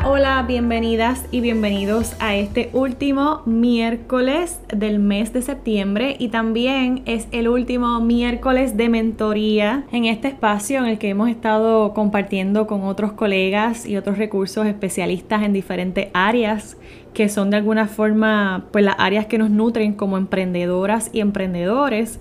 Hola, bienvenidas y bienvenidos a este último miércoles del mes de septiembre y también es el último miércoles de mentoría en este espacio en el que hemos estado compartiendo con otros colegas y otros recursos especialistas en diferentes áreas que son de alguna forma pues las áreas que nos nutren como emprendedoras y emprendedores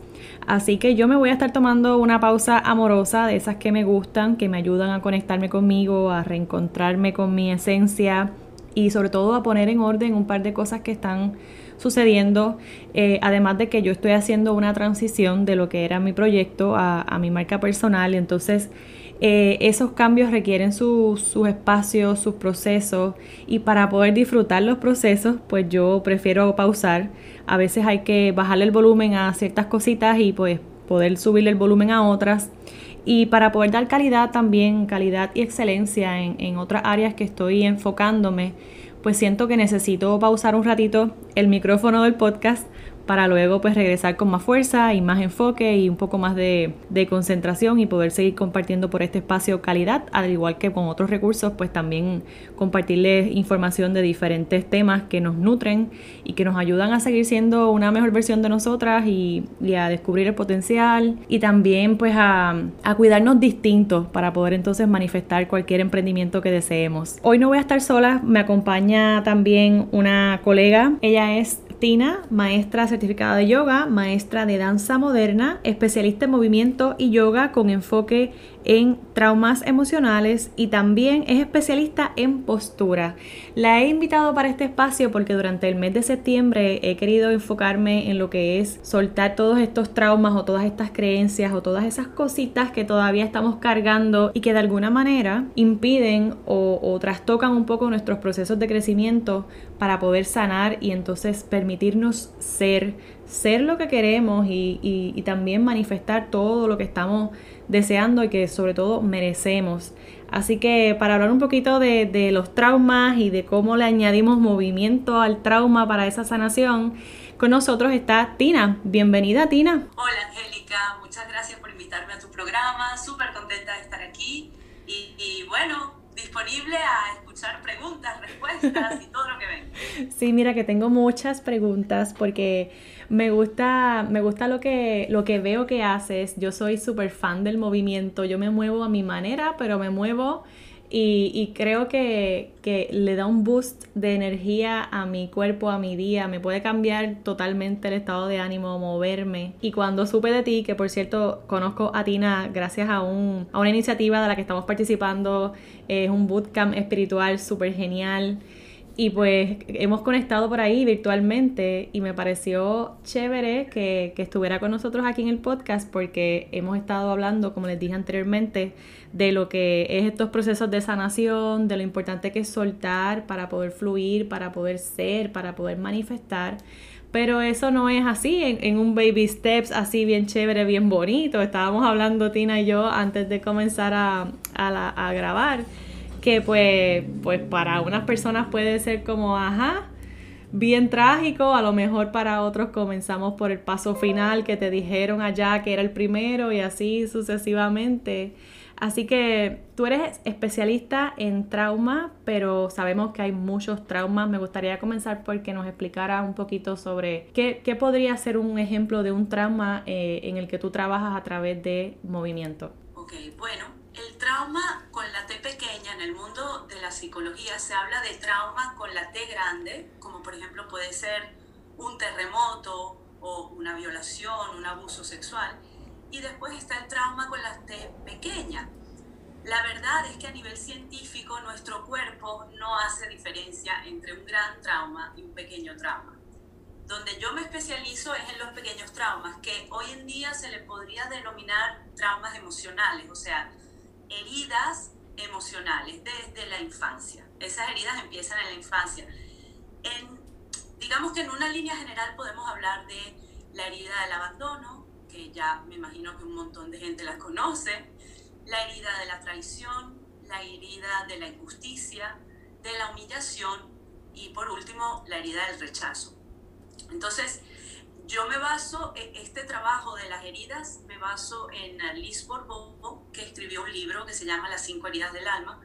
Así que yo me voy a estar tomando una pausa amorosa de esas que me gustan, que me ayudan a conectarme conmigo, a reencontrarme con mi esencia y sobre todo a poner en orden un par de cosas que están sucediendo, eh, además de que yo estoy haciendo una transición de lo que era mi proyecto a, a mi marca personal, entonces eh, esos cambios requieren sus espacios, sus procesos y para poder disfrutar los procesos, pues yo prefiero pausar. A veces hay que bajarle el volumen a ciertas cositas y pues poder subirle el volumen a otras. Y para poder dar calidad también, calidad y excelencia en, en otras áreas que estoy enfocándome, pues siento que necesito pausar un ratito el micrófono del podcast para luego pues regresar con más fuerza y más enfoque y un poco más de, concentración y poder seguir compartiendo por este espacio calidad, al igual que con otros recursos, pues también compartirles información de diferentes temas que nos nutren y que nos ayudan a seguir siendo una mejor versión de nosotras y, a descubrir el potencial y también pues a, a cuidarnos distintos para poder entonces manifestar cualquier emprendimiento que deseemos. Hoy no voy a estar sola, me acompaña también una colega, ella es Maestra certificada de yoga, maestra de danza moderna, especialista en movimiento y yoga con enfoque en traumas emocionales y también es especialista en postura. La he invitado para este espacio porque durante el mes de septiembre he querido enfocarme en lo que es soltar todos estos traumas o todas estas creencias o todas esas cositas que todavía estamos cargando y que de alguna manera impiden o, trastocan un poco nuestros procesos de crecimiento para poder sanar y entonces permitirnos ser, ser lo que queremos y también manifestar todo lo que estamos deseando y que sobre todo merecemos. Así que para hablar un poquito de, los traumas y de cómo le añadimos movimiento al trauma para esa sanación, con nosotros está Tina. Bienvenida Tina. Hola Angélica, muchas gracias por invitarme a tu programa, súper contenta de estar aquí y, bueno, disponible a escuchar preguntas, respuestas y todo lo que ven. Sí, mira que tengo muchas preguntas porque me gusta, me gusta lo que, lo que veo que haces. Yo soy súper fan del movimiento. Yo me muevo a mi manera, pero me muevo y, creo que, que, le da un boost de energía a mi cuerpo, a mi día. Me puede cambiar totalmente el estado de ánimo, moverme. Y cuando supe de ti, que por cierto conozco a Tina gracias a, un, a una iniciativa de la que estamos participando, es un bootcamp espiritual súper genial. Y pues hemos conectado por ahí virtualmente y me pareció chévere que, estuviera con nosotros aquí en el podcast porque hemos estado hablando, como les dije anteriormente, de lo que es estos procesos de sanación, de lo importante que es soltar para poder fluir, para poder ser, para poder manifestar. Pero eso no es así, en, un baby steps así bien chévere, bien bonito. Estábamos hablando Tina y yo antes de comenzar a, a grabar que pues, pues para unas personas puede ser como, ajá, bien trágico, a lo mejor para otros comenzamos por el paso final que te dijeron allá que era el primero y así sucesivamente. Así que tú eres especialista en trauma, pero sabemos que hay muchos traumas. Me gustaría comenzar porque nos explicara un poquito sobre qué, qué podría ser un ejemplo de un trauma eh, en el que tú trabajas a través de movimiento. Ok, bueno, el trauma con la T pequeña en el mundo de la psicología se habla de trauma con la T grande, como por ejemplo puede ser un terremoto o una violación, un abuso sexual. Y después está el trauma con la T pequeña. La verdad es que a nivel científico nuestro cuerpo no hace diferencia entre un gran trauma y un pequeño trauma. Donde yo me especializo es en los pequeños traumas, que hoy en día se le podría denominar traumas emocionales, o sea, heridas emocionales desde la infancia. Esas heridas empiezan en la infancia. En, digamos que en una línea general podemos hablar de la herida del abandono, que ya me imagino que un montón de gente la conoce, la herida de la traición, la herida de la injusticia, de la humillación y por último la herida del rechazo. Entonces, yo me baso, en este trabajo de las heridas, me baso en Liz Borbón, que escribió un libro que se llama Las cinco heridas del alma.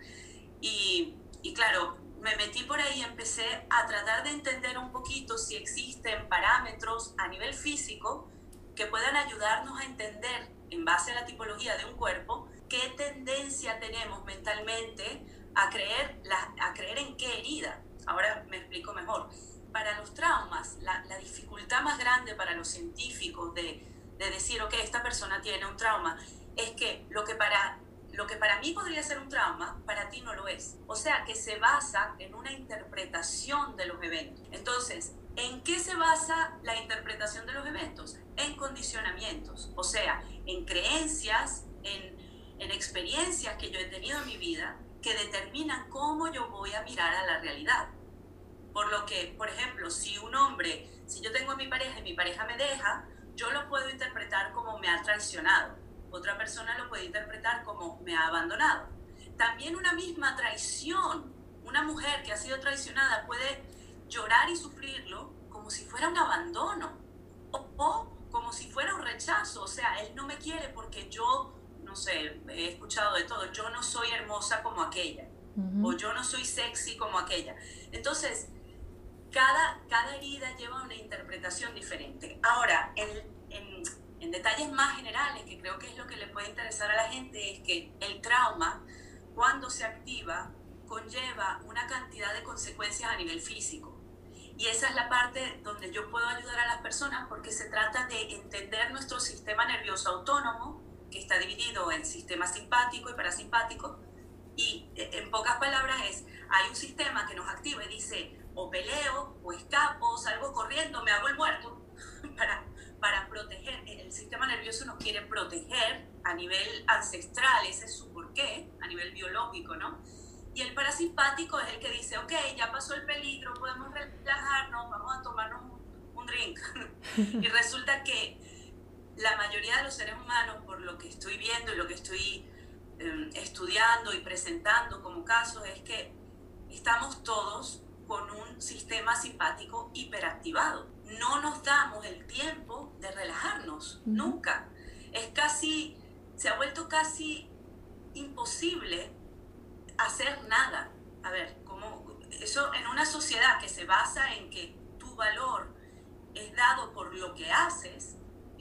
Y, y claro, me metí por ahí y empecé a tratar de entender un poquito si existen parámetros a nivel físico que puedan ayudarnos a entender, en base a la tipología de un cuerpo, qué tendencia tenemos mentalmente a creer, a creer en qué herida. Ahora me explico mejor. Para los traumas, la, dificultad más grande para los científicos de, de decir, ok, esta persona tiene un trauma, es que lo que para lo que para mí podría ser un trauma, para ti no lo es. O sea, que se basa en una interpretación de los eventos. Entonces, ¿en qué se basa la interpretación de los eventos? En condicionamientos, o sea, en creencias, en, en experiencias que yo he tenido en mi vida que determinan cómo yo voy a mirar a la realidad. Por lo que, por ejemplo, si un hombre, si yo tengo a mi pareja y mi pareja me deja, yo lo puedo interpretar como me ha traicionado. Otra persona lo puede interpretar como me ha abandonado. También una misma traición, una mujer que ha sido traicionada puede llorar y sufrirlo como si fuera un abandono o, o como si fuera un rechazo. O sea, él no me quiere porque yo no sé, he escuchado de todo, yo no soy hermosa como aquella, o yo no soy sexy como aquella. Entonces, cada, cada herida lleva una interpretación diferente. Ahora, en, en detalles más generales, que creo que es lo que le puede interesar a la gente, es que el trauma, cuando se activa, conlleva una cantidad de consecuencias a nivel físico. Y esa es la parte donde yo puedo ayudar a las personas porque se trata de entender nuestro sistema nervioso autónomo, que está dividido en sistema simpático y parasimpático. Y eh, en pocas palabras es, hay un sistema que nos activa y dice, o peleo, o escapo, salgo corriendo, me hago el muerto, para, para proteger. El sistema nervioso nos quiere proteger a nivel ancestral, ese es su porqué, a nivel biológico, ¿no? Y el parasimpático es el que dice, ok, ya pasó el peligro, podemos relajarnos, vamos a tomarnos un, un drink. y resulta que la mayoría de los seres humanos, por lo que estoy viendo y lo que estoy em, estudiando y presentando como casos, es que estamos todos con un sistema simpático hiperactivado. No nos damos el tiempo de relajarnos, nunca. Es casi, se ha vuelto casi imposible hacer nada. A ver, como eso en una sociedad que se basa en que tu valor es dado por lo que haces,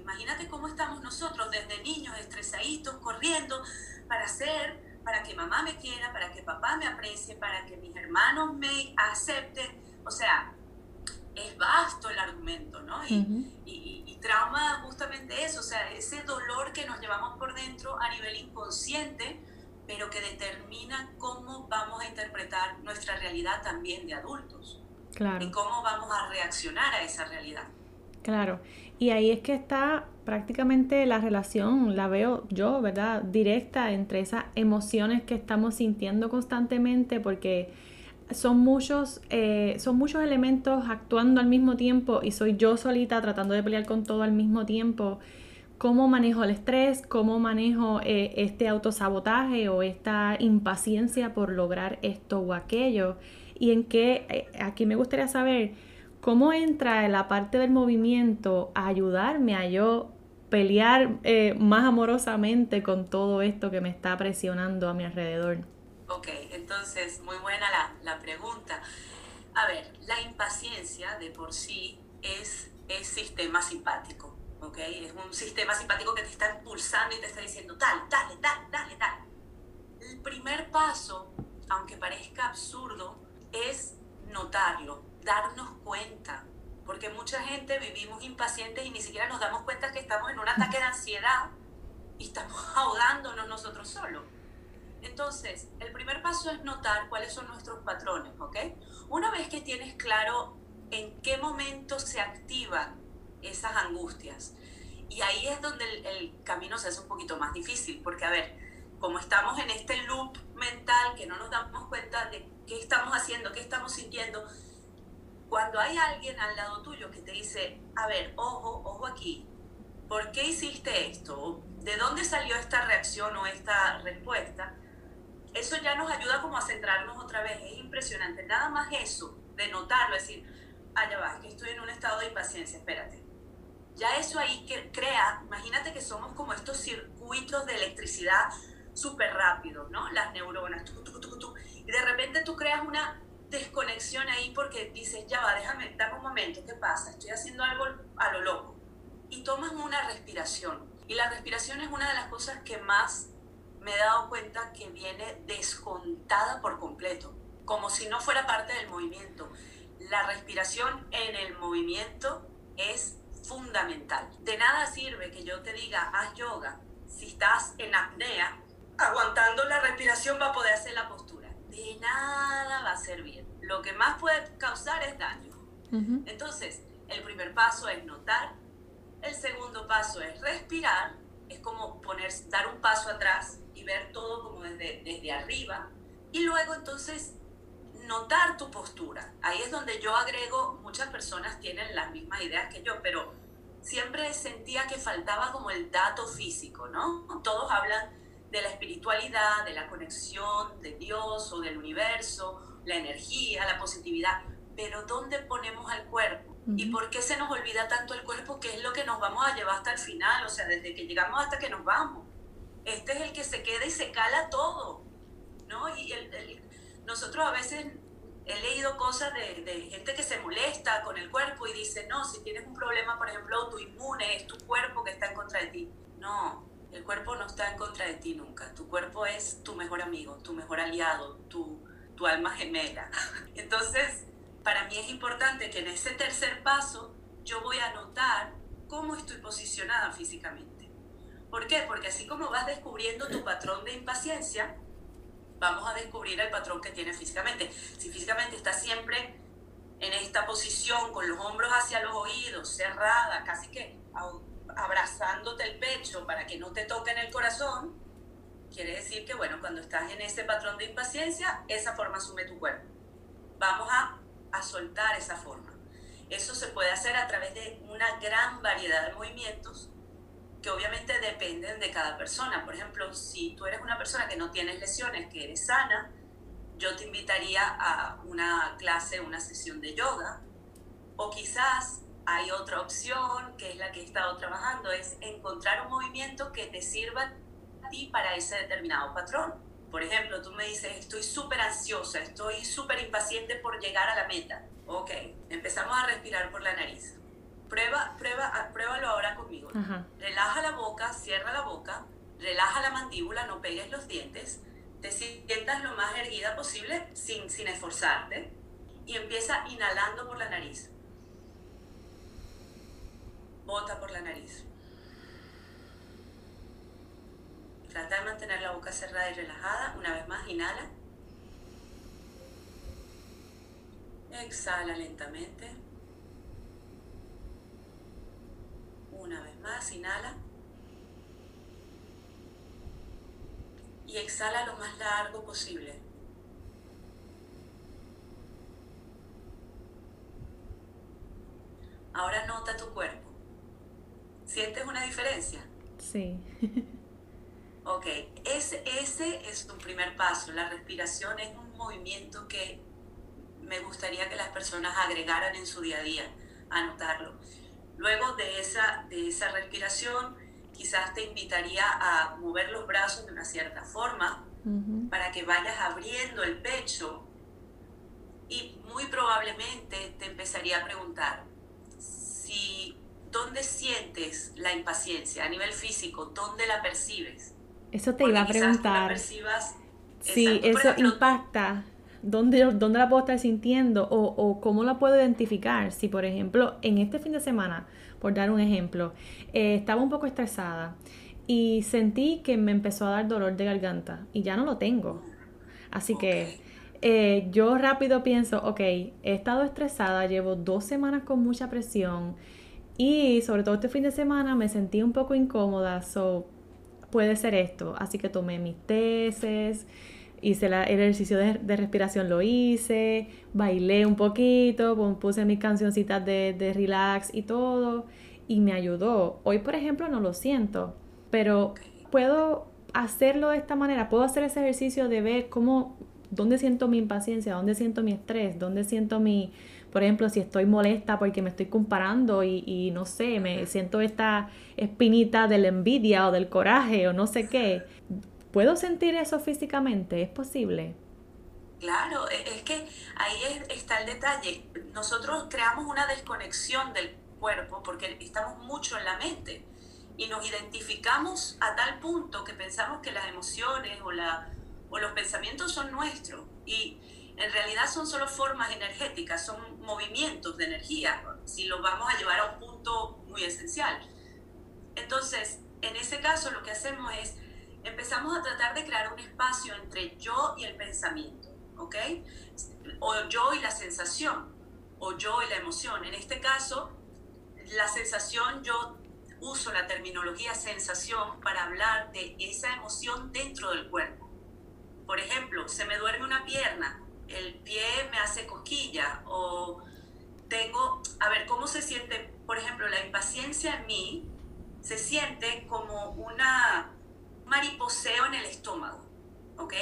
Imagínate cómo estamos nosotros desde niños estresaditos, corriendo para hacer, para que mamá me quiera, para que papá me aprecie, para que mis hermanos me acepten. O sea, es vasto el argumento, ¿no? Y, y, trauma justamente eso, o sea, ese dolor que nos llevamos por dentro a nivel inconsciente, pero que determina cómo vamos a interpretar nuestra realidad también de adultos. Claro. Y cómo vamos a reaccionar a esa realidad. Claro, y ahí es que está prácticamente la relación, la veo yo, ¿verdad? Directa entre esas emociones que estamos sintiendo constantemente porque son muchos, eh, son muchos elementos actuando al mismo tiempo y soy yo solita tratando de pelear con todo al mismo tiempo. ¿Cómo manejo el estrés? ¿Cómo manejo eh, este autosabotaje o esta impaciencia por lograr esto o aquello? Y en qué, eh, aquí me gustaría saber, ¿Cómo entra la parte del movimiento a ayudarme a yo pelear eh, más amorosamente con todo esto que me está presionando a mi alrededor? Ok, entonces, muy buena la, la pregunta. A ver, la impaciencia de por sí es, es sistema simpático, ¿ok? Es un sistema simpático que te está impulsando y te está diciendo, dale, dale, dale, dale, dale. El primer paso, aunque parezca absurdo, es notarlo, darnos cuenta, porque mucha gente vivimos impacientes y ni siquiera nos damos cuenta que estamos en un ataque de ansiedad y estamos ahogándonos nosotros solos. Entonces, el primer paso es notar cuáles son nuestros patrones, ¿ok? Una vez que tienes claro en qué momento se activan esas angustias, y ahí es donde el, el camino se hace un poquito más difícil, porque a ver, como estamos en este loop mental que no nos damos cuenta de qué estamos haciendo, qué estamos sintiendo. Cuando hay alguien al lado tuyo que te dice, a ver, ojo, ojo aquí, ¿por qué hiciste esto? ¿De dónde salió esta reacción o esta respuesta? Eso ya nos ayuda como a centrarnos otra vez. Es impresionante. Nada más eso, de notarlo, decir, ah, ya va, que estoy en un estado de impaciencia, espérate. Ya eso ahí que crea, imagínate que somos como estos circuitos de electricidad súper rápidos, ¿no? Las neuronas, y de repente tú creas una desconexión ahí porque dices, ya va, déjame, dame un momento, ¿qué pasa? Estoy haciendo algo a lo loco. Y tomas una respiración. Y la respiración es una de las cosas que más me he dado cuenta que viene descontada por completo, como si no fuera parte del movimiento. La respiración en el movimiento es fundamental. De nada sirve que yo te diga, haz yoga, si estás en apnea, aguantando la respiración va a poder hacer la postura. De nada va a servir. Lo que más puede causar es daño. Entonces, el primer paso es notar, el segundo paso es respirar, es como poner, dar un paso atrás y ver todo como desde, desde arriba. Y luego entonces notar tu postura. Ahí es donde yo agrego, muchas personas tienen las mismas ideas que yo, pero siempre sentía que faltaba como el dato físico, ¿no? Todos hablan de la espiritualidad, de la conexión de Dios o del universo, la energía, la positividad, pero ¿dónde ponemos al cuerpo? ¿Y por qué se nos olvida tanto el cuerpo? que es lo que nos vamos a llevar hasta el final? O sea, desde que llegamos hasta que nos vamos. Este es el que se queda y se cala todo, ¿no? Y nosotros a veces he leído cosas de, de, gente que se molesta con el cuerpo y dice, no, si tienes un problema, por ejemplo, autoinmune, es tu cuerpo que está en contra de ti. No, el cuerpo no está en contra de ti nunca. Tu cuerpo es tu mejor amigo, tu mejor aliado, tu, tu alma gemela. Entonces, para mí es importante que en ese tercer paso yo voy a notar cómo estoy posicionada físicamente. ¿Por qué? Porque así como vas descubriendo tu patrón de impaciencia, vamos a descubrir el patrón que tiene físicamente. Si físicamente está siempre en esta posición, con los hombros hacia los oídos, cerrada, casi que abrazándote el pecho para que no te toquen el corazón, quiere decir que, bueno, cuando estás en ese patrón de impaciencia, esa forma asume tu cuerpo. Vamos a, a soltar esa forma. Eso se puede hacer a través de una gran variedad de movimientos que obviamente dependen de cada persona. Por ejemplo, si tú eres una persona que no tienes lesiones, que eres sana, yo te invitaría a una clase, una sesión de yoga. O quizás hay otra opción, que es la que he estado trabajando, es encontrar un movimiento que te sirva a ti para ese determinado patrón. Por ejemplo, tú me dices, estoy súper ansiosa, estoy súper impaciente por llegar a la meta. Ok, empezamos a respirar por la nariz. Prueba, prueba, ah, pruébalo ahora conmigo. Relaja la boca, cierra la boca, relaja la mandíbula, no pegues los dientes, te sientas lo más erguida posible sin, sin esforzarte y empieza inhalando por la nariz bota por la nariz. Trata de mantener la boca cerrada y relajada. Una vez más, inhala. Exhala lentamente. Una vez más, inhala. Y exhala lo más largo posible. Ahora nota tu cuerpo. ¿Sientes una diferencia? Sí. ok, ese, ese es tu primer paso. La respiración es un movimiento que me gustaría que las personas agregaran en su día a día, anotarlo. Luego de esa, de esa respiración, quizás te invitaría a mover los brazos de una cierta forma para que vayas abriendo el pecho y muy probablemente te empezaría a preguntar si ¿dónde sientes la impaciencia a nivel físico? ¿Dónde la percibes? Eso te iba a preguntar. sí, eso impacta. ¿Dónde, ¿Dónde la puedo estar sintiendo? O, o, cómo la puedo identificar? Si, por ejemplo, en este fin de semana, por dar un ejemplo, eh, estaba un poco estresada y sentí que me empezó a dar dolor de garganta y ya no lo tengo. Así que eh, yo rápido pienso, ok, he estado estresada, llevo dos semanas con mucha presión y sobre todo este fin de semana me sentí un poco incómoda, so puede ser esto. Así que tomé mis tesis, hice el ejercicio de, respiración, lo hice, bailé un poquito, puse mis cancioncitas de, de relax y todo, y me ayudó. Hoy, por ejemplo, no lo siento, pero puedo hacerlo de esta manera, puedo hacer ese ejercicio de ver cómo, dónde siento mi impaciencia, dónde siento mi estrés, dónde siento mi, por ejemplo, si estoy molesta porque me estoy comparando y, y no sé, me siento esta espinita de la envidia o del coraje o no sé qué ¿Puedo sentir eso físicamente? ¿Es posible? Claro, e, es que ahí está el detalle. Nosotros creamos una desconexión del cuerpo porque estamos mucho en la mente y nos identificamos a tal punto que pensamos que las emociones o, la, o los pensamientos son nuestros y en realidad son solo formas energéticas, son movimientos de energía, si lo vamos a llevar a un punto muy esencial. Entonces, en ese caso lo que hacemos es empezamos a tratar de crear un espacio entre yo y el pensamiento, ¿ok? O yo y la sensación, o yo y la emoción. En este caso, la sensación, yo uso la terminología sensación para hablar de esa emoción dentro del cuerpo. Por ejemplo, se me duerme una pierna, el pie me hace cosquilla o tengo, a ver, ¿cómo se siente? Por ejemplo, la impaciencia en mí se siente como una mariposeo en el estómago, ¿ok?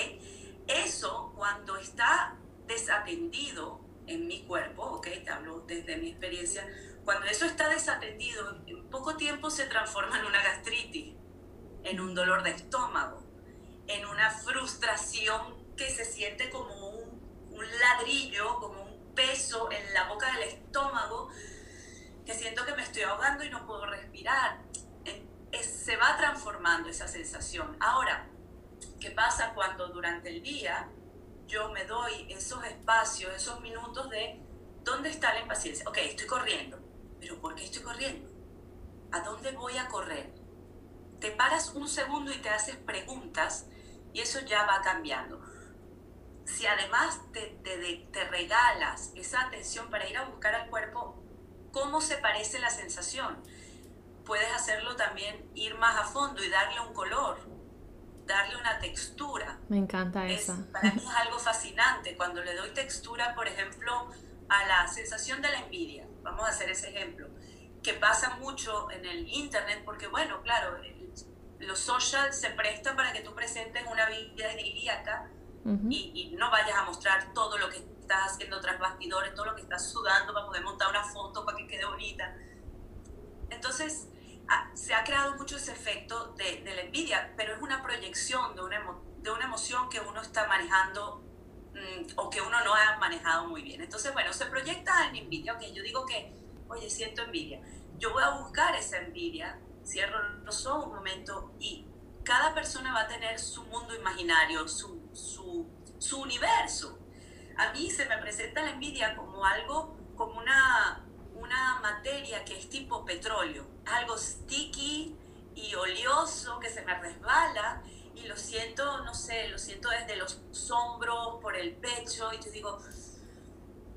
Eso cuando está desatendido en mi cuerpo, ¿ok? Te hablo desde mi experiencia, cuando eso está desatendido, en poco tiempo se transforma en una gastritis, en un dolor de estómago, en una frustración que se siente como ladrillo, como un peso en la boca del estómago, que siento que me estoy ahogando y no puedo respirar se va transformando esa sensación. Ahora, ¿qué pasa cuando durante el día yo me doy esos espacios, esos minutos de dónde está la impaciencia? Ok, estoy corriendo, pero ¿por qué estoy corriendo? ¿A dónde voy a correr? Te paras un segundo y te haces preguntas y eso ya va cambiando. Si además te, te, te regalas esa atención para ir a buscar al cuerpo, ¿cómo se parece la sensación? puedes hacerlo también ir más a fondo y darle un color, darle una textura. Me encanta eso. Para mí es algo fascinante cuando le doy textura, por ejemplo, a la sensación de la envidia. Vamos a hacer ese ejemplo, que pasa mucho en el internet porque, bueno, claro, los social se prestan para que tú presentes una vida idílica y, y no vayas a mostrar todo lo que estás haciendo tras bastidores, todo lo que estás sudando para poder montar una foto para que quede bonita. Entonces, Ah, se ha creado mucho ese efecto de, la envidia, pero es una proyección de una, de una emoción que uno está manejando mm, o que uno no ha manejado muy bien. Entonces, bueno, se proyecta en envidia. Ok, yo digo que, oye, siento envidia. Yo voy a buscar esa envidia, cierro los ojos un momento y cada persona va a tener su mundo imaginario, su, su, su universo. A mí se me presenta la envidia como algo, como una una materia que es tipo petróleo, algo sticky y oleoso que se me resbala y lo siento, no sé, lo siento desde los hombros, por el pecho y yo digo,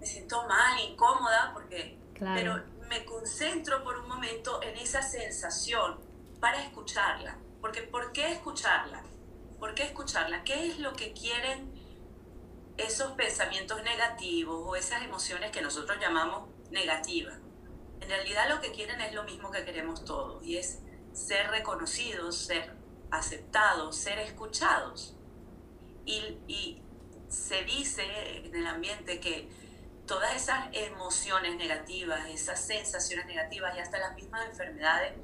me siento mal, incómoda, porque, pero me concentro por un momento en esa sensación para escucharla, porque ¿por qué escucharla? ¿Por qué escucharla? ¿Qué es lo que quieren esos pensamientos negativos o esas emociones que nosotros llamamos negativa. En realidad lo que quieren es lo mismo que queremos todos y es ser reconocidos, ser aceptados, ser escuchados. Y, se dice en el ambiente que todas esas emociones negativas, esas sensaciones negativas y hasta las mismas enfermedades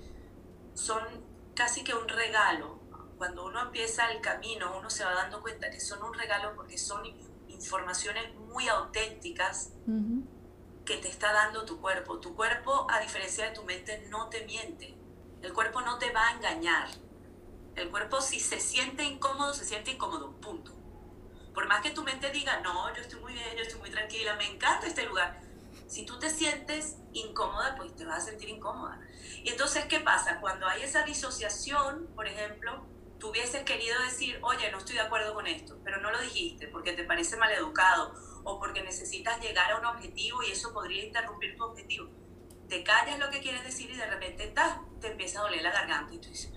son casi que un regalo. Cuando uno empieza el camino, uno se va dando cuenta que son un regalo porque son informaciones muy auténticas que te está dando tu cuerpo. Tu cuerpo, a diferencia de tu mente, no te miente. El cuerpo no te va a engañar. El cuerpo si se siente incómodo, se siente incómodo, punto. Por más que tu mente diga, no, yo estoy muy bien, yo estoy muy tranquila, me encanta este lugar. Si tú te sientes incómoda, pues te vas a sentir incómoda. Y entonces, ¿qué pasa? Cuando hay esa disociación, por ejemplo, tú hubieses querido decir, oye, no estoy de acuerdo con esto, pero no lo dijiste porque te parece maleducado o porque necesitas llegar a un objetivo y eso podría interrumpir tu objetivo. Te callas lo que quieres decir y de repente te empieza a doler la garganta y tú dices,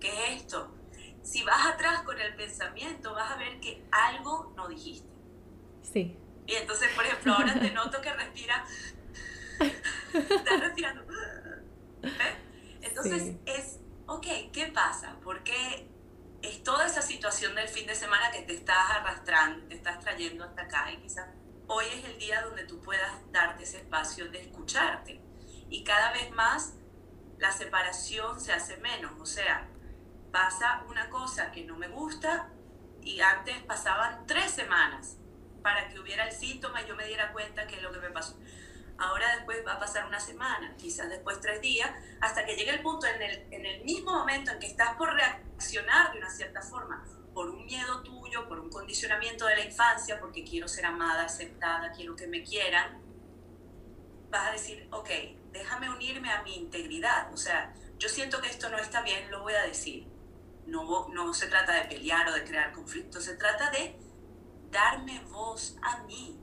¿qué es esto? si vas atrás con el pensamiento, vas a ver que algo no dijiste. Sí. Y entonces, por ejemplo, ahora te noto que respira, estás respirando. Entonces es, ok, ¿qué pasa? Porque es toda esa situación del fin de semana que te estás arrastrando, te estás trayendo hasta acá y quizás hoy es el día donde tú puedas darte ese espacio de escucharte. Y cada vez más la separación se hace menos, o sea, pasa una cosa que no me gusta y antes pasaban tres semanas para que hubiera el síntoma y yo me diera cuenta que es lo que me pasó. Ahora después va a pasar una semana, quizás después tres días, hasta que llegue el punto en el, en el mismo momento en que estás por reaccionar de una cierta forma, por un miedo tuyo, por un condicionamiento de la infancia, porque quiero ser amada, aceptada, quiero que me quieran, vas a decir, ok, déjame unirme a mi integridad. O sea, yo siento que esto no está bien, lo voy a decir. No, no se trata de pelear o de crear conflictos, se trata de darme voz a mí,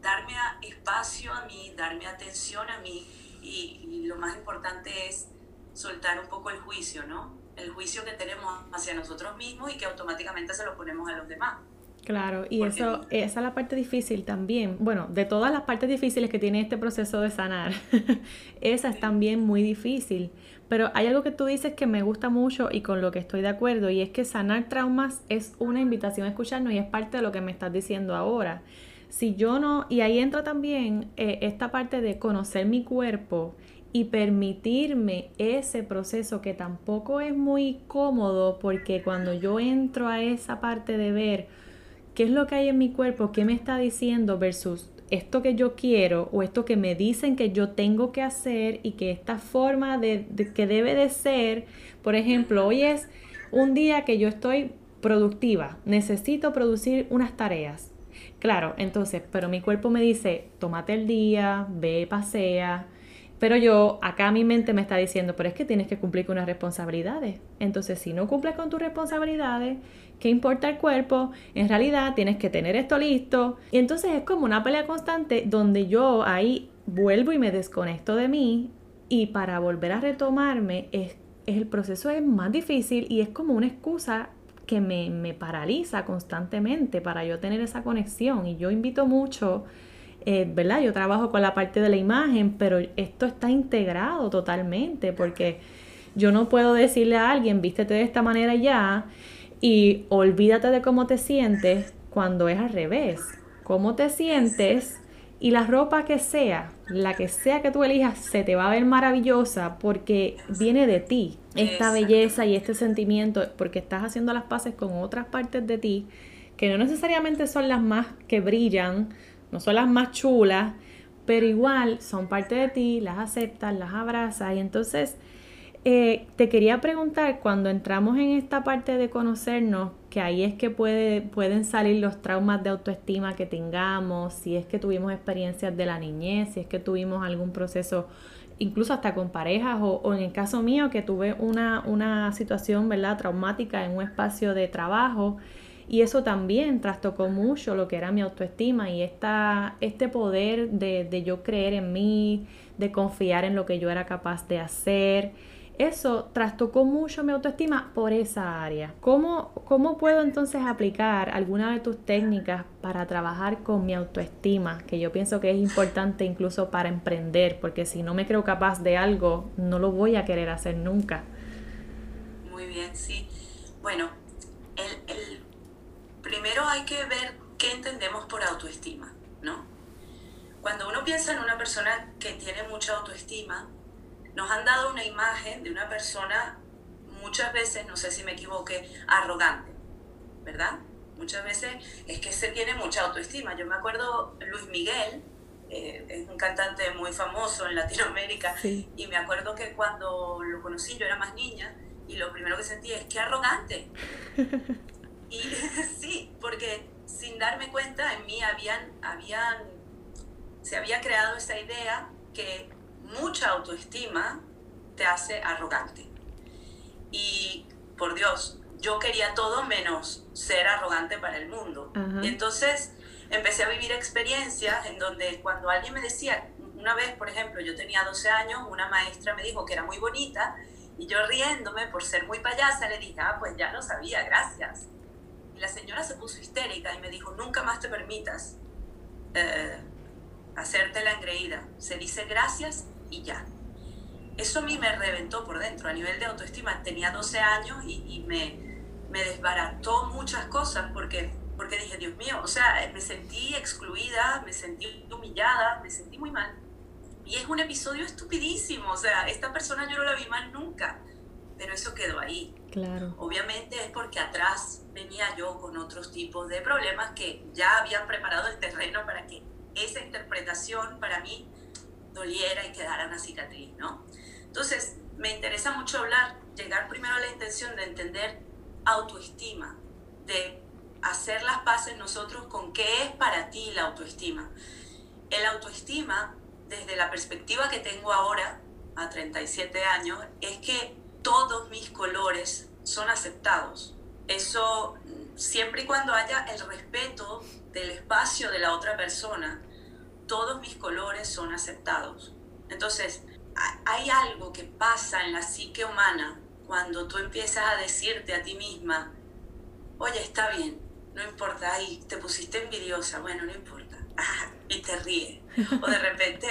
darme espacio a mí, darme atención a mí y, lo más importante es soltar un poco el juicio, ¿no? El juicio que tenemos hacia nosotros mismos y que automáticamente se lo ponemos a los demás. Claro, y eso, esa es la parte difícil también. Bueno, de todas las partes difíciles que tiene este proceso de sanar, esa es también muy difícil. Pero hay algo que tú dices que me gusta mucho y con lo que estoy de acuerdo, y es que sanar traumas es una invitación a escucharnos y es parte de lo que me estás diciendo ahora. Si yo no, y ahí entra también eh, esta parte de conocer mi cuerpo y permitirme ese proceso que tampoco es muy cómodo porque cuando yo entro a esa parte de ver qué es lo que hay en mi cuerpo, qué me está diciendo versus esto que yo quiero o esto que me dicen que yo tengo que hacer y que esta forma de, que debe de ser, por ejemplo, hoy es un día que yo estoy productiva, necesito producir unas tareas. Claro, entonces, pero mi cuerpo me dice, tómate el día, ve, pasea, pero yo, acá mi mente me está diciendo, pero es que tienes que cumplir con unas responsabilidades. Entonces, si no cumples con tus responsabilidades, ¿qué importa el cuerpo? En realidad tienes que tener esto listo. Y entonces es como una pelea constante donde yo ahí vuelvo y me desconecto de mí y para volver a retomarme es, el proceso es más difícil y es como una excusa que me, me paraliza constantemente para yo tener esa conexión. Y yo invito mucho eh, ¿verdad? Yo trabajo con la parte de la imagen, pero esto está integrado totalmente porque yo no puedo decirle a alguien, vístete de esta manera ya y olvídate de cómo te sientes cuando es al revés. Cómo te sientes y la ropa que sea, la que sea que tú elijas, se te va a ver maravillosa porque viene de ti. Esta belleza y este sentimiento, porque estás haciendo las paces con otras partes de ti que no necesariamente son las más que brillan, no son las más chulas, pero igual son parte de ti, las aceptas, las abrazas. Y entonces eh, te quería preguntar, cuando entramos en esta parte de conocernos, que ahí es que puede, pueden salir los traumas de autoestima que tengamos, si es que tuvimos experiencias de la niñez, si es que tuvimos algún proceso incluso hasta con parejas o, o en el caso mío que tuve una, una situación ¿verdad? traumática en un espacio de trabajo y eso también trastocó mucho lo que era mi autoestima y esta, este poder de, de yo creer en mí, de confiar en lo que yo era capaz de hacer. Eso trastocó mucho mi autoestima por esa área. ¿Cómo, ¿Cómo puedo entonces aplicar alguna de tus técnicas para trabajar con mi autoestima? Que yo pienso que es importante incluso para emprender, porque si no me creo capaz de algo, no lo voy a querer hacer nunca. Muy bien, sí. Bueno, el, el primero hay que ver qué entendemos por autoestima, ¿no? Cuando uno piensa en una persona que tiene mucha autoestima, nos han dado una imagen de una persona muchas veces, no sé si me equivoque, arrogante, ¿verdad? Muchas veces es que se tiene mucha autoestima. Yo me acuerdo Luis Miguel, eh, es un cantante muy famoso en Latinoamérica, y me acuerdo que cuando lo conocí yo era más niña y lo primero que sentí es que arrogante. Y sí, porque sin darme cuenta en mí habían, habían, se había creado esa idea que mucha autoestima te hace arrogante. Y por Dios, yo quería todo menos ser arrogante para el mundo. Y entonces empecé a vivir experiencias en donde cuando alguien me decía, una vez, por ejemplo, yo tenía 12 años, una maestra me dijo que era muy bonita Y yo riéndome por ser muy payasa le dije, ah, pues ya lo sabía, gracias. Y la señora se puso histérica y me dijo, nunca más te permitas eh, hacerte la engreída. Se dice gracias y ya. Eso a mí me reventó por dentro a nivel de autoestima. Tenía 12 años y, y me, me desbarató muchas cosas porque porque dije, Dios mío, o sea, me sentí excluida, me sentí humillada, me sentí muy mal. Y es un episodio estupidísimo, o sea, esta persona yo no la vi mal nunca, pero eso quedó ahí. Claro. Obviamente es porque atrás venía yo con otros tipos de problemas que ya habían preparado el terreno para que esa interpretación para mí doliera y quedara una cicatriz, ¿no? Entonces, me interesa mucho hablar, llegar primero a la intención de entender autoestima, de hacer las paces nosotros con qué es para ti la autoestima. El autoestima, desde la perspectiva que tengo ahora, a 37 años, es que todos mis colores son aceptados. Eso siempre y cuando haya el respeto del espacio de la otra persona, todos mis colores son aceptados. Entonces, hay algo que pasa en la psique humana cuando tú empiezas a decirte a ti misma, oye, está bien, no importa, ay, te pusiste envidiosa, bueno, no importa, y te ríe. O de repente,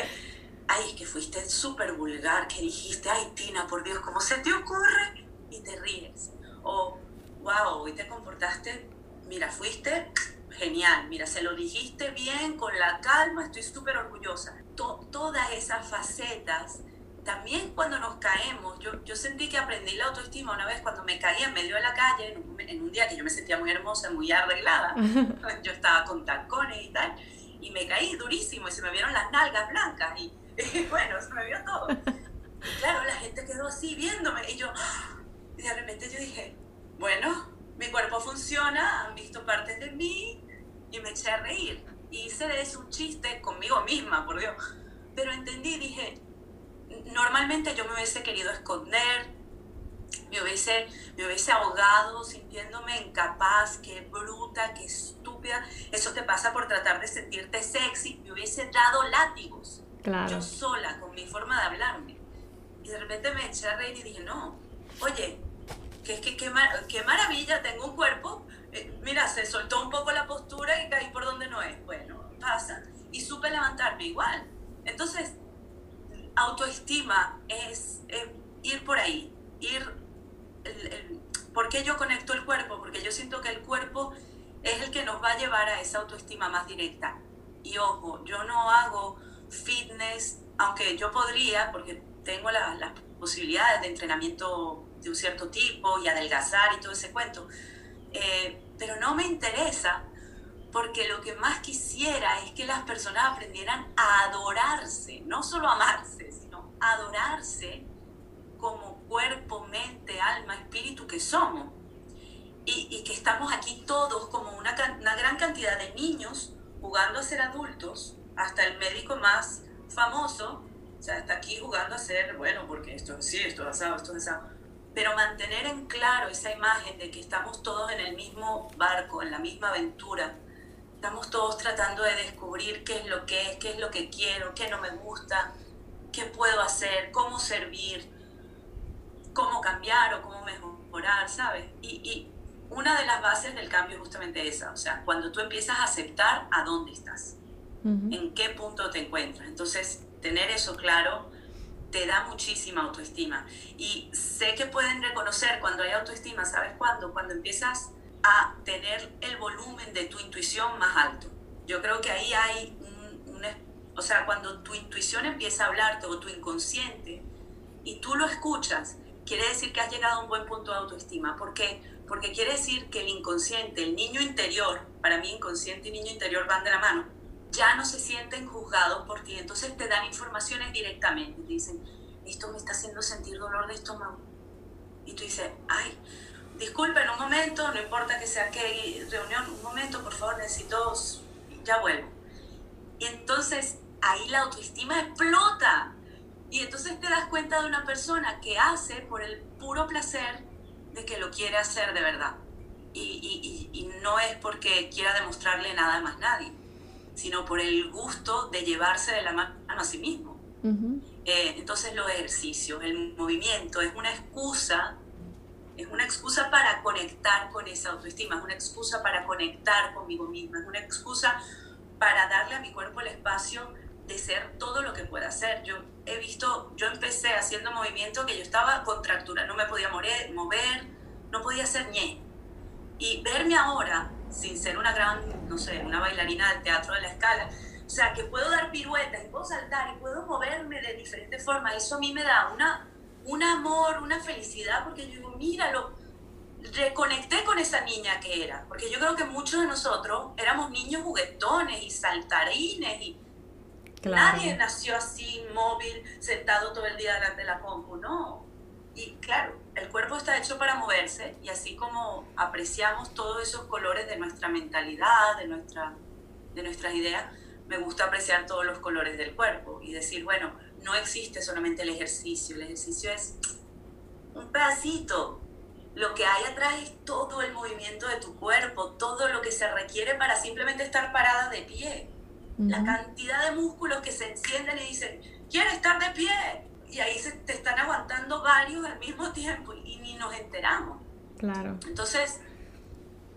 ay, que fuiste súper vulgar, que dijiste, ay, Tina, por Dios, ¿cómo se te ocurre? Y te ríes. O, wow, hoy te comportaste, mira, fuiste genial, mira, se lo dijiste bien, con la calma, estoy súper orgullosa. todas esas facetas también cuando nos caemos, yo, yo sentí que aprendí la autoestima una vez cuando me caí en medio de la calle, en un, en un día que yo me sentía muy hermosa, muy arreglada, yo estaba con tacones y tal, y me caí durísimo y se me vieron las nalgas blancas y, bueno, se me vio todo. Y claro, la gente quedó así viéndome y yo, y de repente yo dije, bueno, mi cuerpo funciona, han visto partes de mí y me eché a reír. Y hice de eso un chiste conmigo misma, por Dios. Pero entendí, dije, normalmente yo me hubiese querido esconder, me hubiese, me hubiese ahogado sintiéndome incapaz, que bruta, que estúpida. Eso te pasa por tratar de sentirte sexy. Me hubiese dado látigos. Yo sola, con mi forma de hablarme. Y de repente me eché a reír y dije, no, oye, que, que, qué, maravilla, tengo un cuerpo. Eh, mira, se soltó un poco la postura y caí por donde no es. Bueno, pasa. Y supe levantarme igual. Entonces, autoestima es ir por ahí, ir... ¿Por qué yo conecto el cuerpo? Porque yo siento que el cuerpo es el que nos va a llevar a esa autoestima más directa. Y ojo, yo no hago fitness, aunque yo podría, porque tengo las posibilidades de entrenamiento de un cierto tipo y adelgazar y todo ese cuento, eh, pero no me interesa porque lo que más quisiera es que las personas aprendieran a adorarse, no solo amarse, sino adorarse como cuerpo, mente, alma, espíritu que somos. Y, que estamos aquí todos como una, gran cantidad de niños jugando a ser adultos, hasta el médico más famoso, o sea, está aquí jugando a ser, bueno, porque esto sí, esto es asado, esto es asado. Pero mantener en claro esa imagen de que estamos todos en el mismo barco, en la misma aventura, Estamos todos tratando de descubrir qué es lo que es, qué es lo que quiero, qué no me gusta, qué puedo hacer, cómo servir, cómo cambiar o cómo mejorar, ¿sabes? Y, una de las bases del cambio es justamente esa, o sea, cuando tú empiezas a aceptar a dónde estás, en qué punto te encuentras. Entonces, tener eso claro te da muchísima autoestima. Y sé que pueden reconocer cuando hay autoestima, ¿sabes cuándo? Cuando empiezas a tener el volumen de tu intuición más alto. Yo creo que ahí hay un, o sea, cuando tu intuición empieza a hablarte o tu inconsciente y tú lo escuchas, quiere decir que has llegado a un buen punto de autoestima. ¿Por qué? Porque quiere decir que el inconsciente, el niño interior, para mí inconsciente y niño interior van de la mano, ya no se sienten juzgados por ti. Entonces te dan informaciones directamente. Te dicen, esto me está haciendo sentir dolor de estómago. Y tú dices, ay, disculpen un momento, no importa que sea que reunión, un momento, por favor, necesito, ya vuelvo. Y entonces ahí la autoestima explota. Y entonces te das cuenta de una persona que hace por el puro placer de que lo quiere hacer de verdad. Y, y, no es porque quiera demostrarle nada más nadie, sino por el gusto de llevarse de la mano a sí mismo. Eh, entonces los ejercicios, el movimiento es una excusa, es una excusa para conectar con esa autoestima, es una excusa para conectar conmigo misma, es una excusa para darle a mi cuerpo el espacio de ser todo lo que pueda ser. Yo he visto, yo empecé haciendo movimiento que yo estaba contractura, no me podía mover, mover no podía hacer ñe. Y verme ahora, sin ser una gran, no sé, una bailarina del teatro de la escala, o sea, que puedo dar piruetas y puedo saltar y puedo moverme de diferentes formas, eso a mí me da una, un amor, una felicidad, porque yo digo, míralo, reconecté con esa niña que era, porque yo creo que muchos de nosotros éramos niños juguetones y saltarines y nadie nació así, móvil, sentado todo el día delante de la compu, no. Y claro, el cuerpo está hecho para moverse y así como apreciamos todos esos colores de nuestra mentalidad, de, nuestra, de nuestras ideas, me gusta apreciar todos los colores del cuerpo y decir, bueno, no existe solamente el ejercicio, el ejercicio es un pedacito. Lo que hay atrás es todo el movimiento de tu cuerpo, todo lo que se requiere para simplemente estar parada de pie. La cantidad de músculos que se encienden y dicen, quiero estar de pie, y ahí se te están aguantando varios al mismo tiempo y ni nos enteramos. Claro. Entonces,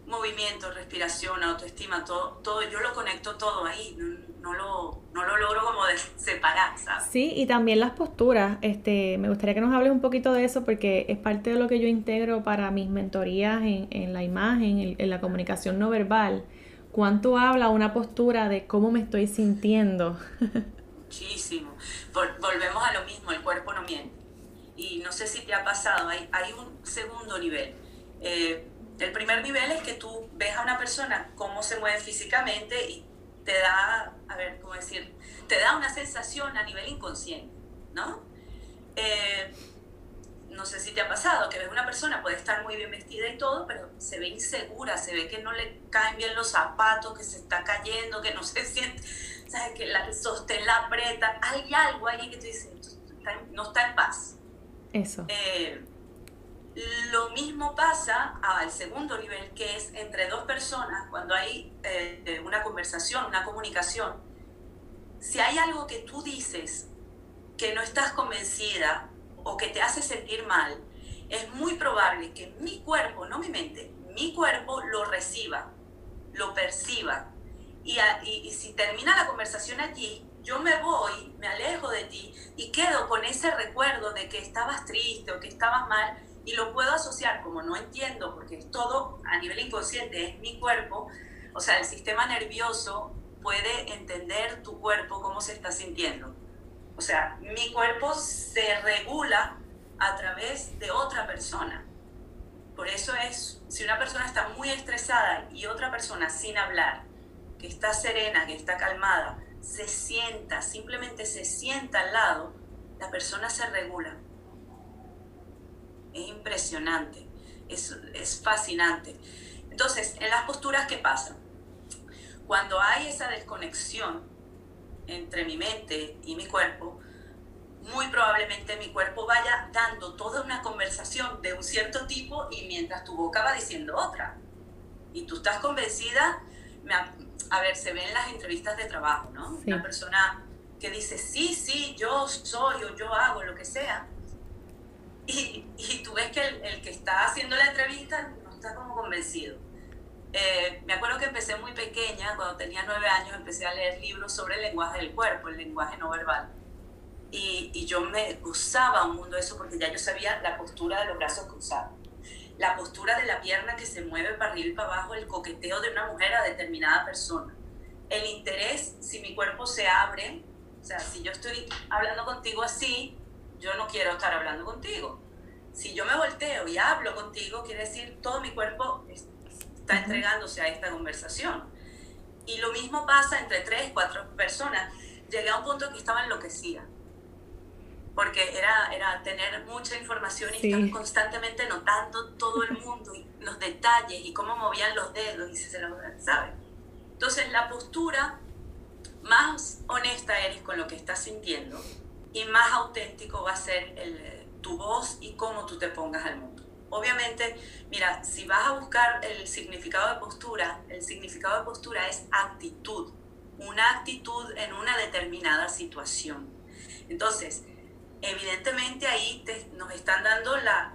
movimiento, respiración, autoestima, todo, todo yo lo conecto todo ahí, no, lo, no lo logro como de separar, ¿sabes? Sí, y también las posturas, este, me gustaría que nos hables un poquito de eso porque es parte de lo que yo integro para mis mentorías en, en la imagen, en, en, la comunicación no verbal. ¿Cuánto habla una postura de cómo me estoy sintiendo? Muchísimo volvemos a lo mismo, el cuerpo no miente. Y no sé si te ha pasado, hay, hay un segundo nivel. Eh, el primer nivel es que tú ves a una persona cómo se mueve físicamente y te da, a ver, ¿cómo decir? Te da una sensación a nivel inconsciente, ¿no? Eh, no sé si te ha pasado, que ves una persona, puede estar muy bien vestida y todo, pero se ve insegura, se ve que no le caen bien los zapatos, que se está cayendo, que no se siente ¿sabes? Que la sostén la aprieta. Hay algo ahí que tú dices, no está en paz. Eso. Eh, lo mismo pasa al segundo nivel, que es entre dos personas, cuando hay eh, una conversación, una comunicación. Si hay algo que tú dices que no estás convencida o que te hace sentir mal, es muy probable que mi cuerpo, no mi mente, mi cuerpo lo reciba, lo perciba y, si termina la conversación allí, yo me voy, me alejo de ti y quedo con ese recuerdo de que estabas triste o que estabas mal y lo puedo asociar como no entiendo porque es todo a nivel inconsciente, es mi cuerpo, o sea, el sistema nervioso puede entender tu cuerpo cómo se está sintiendo. O sea, mi cuerpo se regula a través de otra persona. Por eso es, si una persona está muy estresada y otra persona sin hablar que está serena, que está calmada, se sienta, simplemente se sienta al lado, la persona se regula. Es impresionante, es, es fascinante. Entonces, en las posturas, ¿qué pasa? Cuando hay esa desconexión entre mi mente y mi cuerpo, muy probablemente mi cuerpo vaya dando toda una conversación de un cierto tipo y mientras tu boca va diciendo otra. Y tú estás convencida, me, a ver, se ve en las entrevistas de trabajo, ¿no? Una persona que dice, sí, sí, yo soy o yo hago lo que sea. Y, y tú ves que el, el, que está haciendo la entrevista no está como convencido. Eh, me acuerdo que empecé muy pequeña, cuando tenía nueve años, empecé a leer libros sobre el lenguaje del cuerpo, el lenguaje no verbal. Y, y yo me gozaba un mundo de eso porque ya yo sabía la postura de los brazos cruzados la postura de la pierna que se mueve para arriba y para abajo, el coqueteo de una mujer a determinada persona, el interés, si mi cuerpo se abre, o sea, si yo estoy hablando contigo así, yo no quiero estar hablando contigo. Si yo me volteo y hablo contigo, quiere decir todo mi cuerpo está entregándose a esta conversación. Y lo mismo pasa entre tres, cuatro personas. Llegué a un punto que estaba enloquecida porque era, era tener mucha información y estar constantemente notando todo el mundo y los detalles y cómo movían los dedos y se lo sabe. Entonces la postura más honesta eres con lo que estás sintiendo y más auténtico va a ser el, tu voz y cómo tú te pongas al mundo. Obviamente, mira, si vas a buscar el significado de postura, el significado de postura es actitud, una actitud en una determinada situación. Entonces, evidentemente ahí nos están dando la,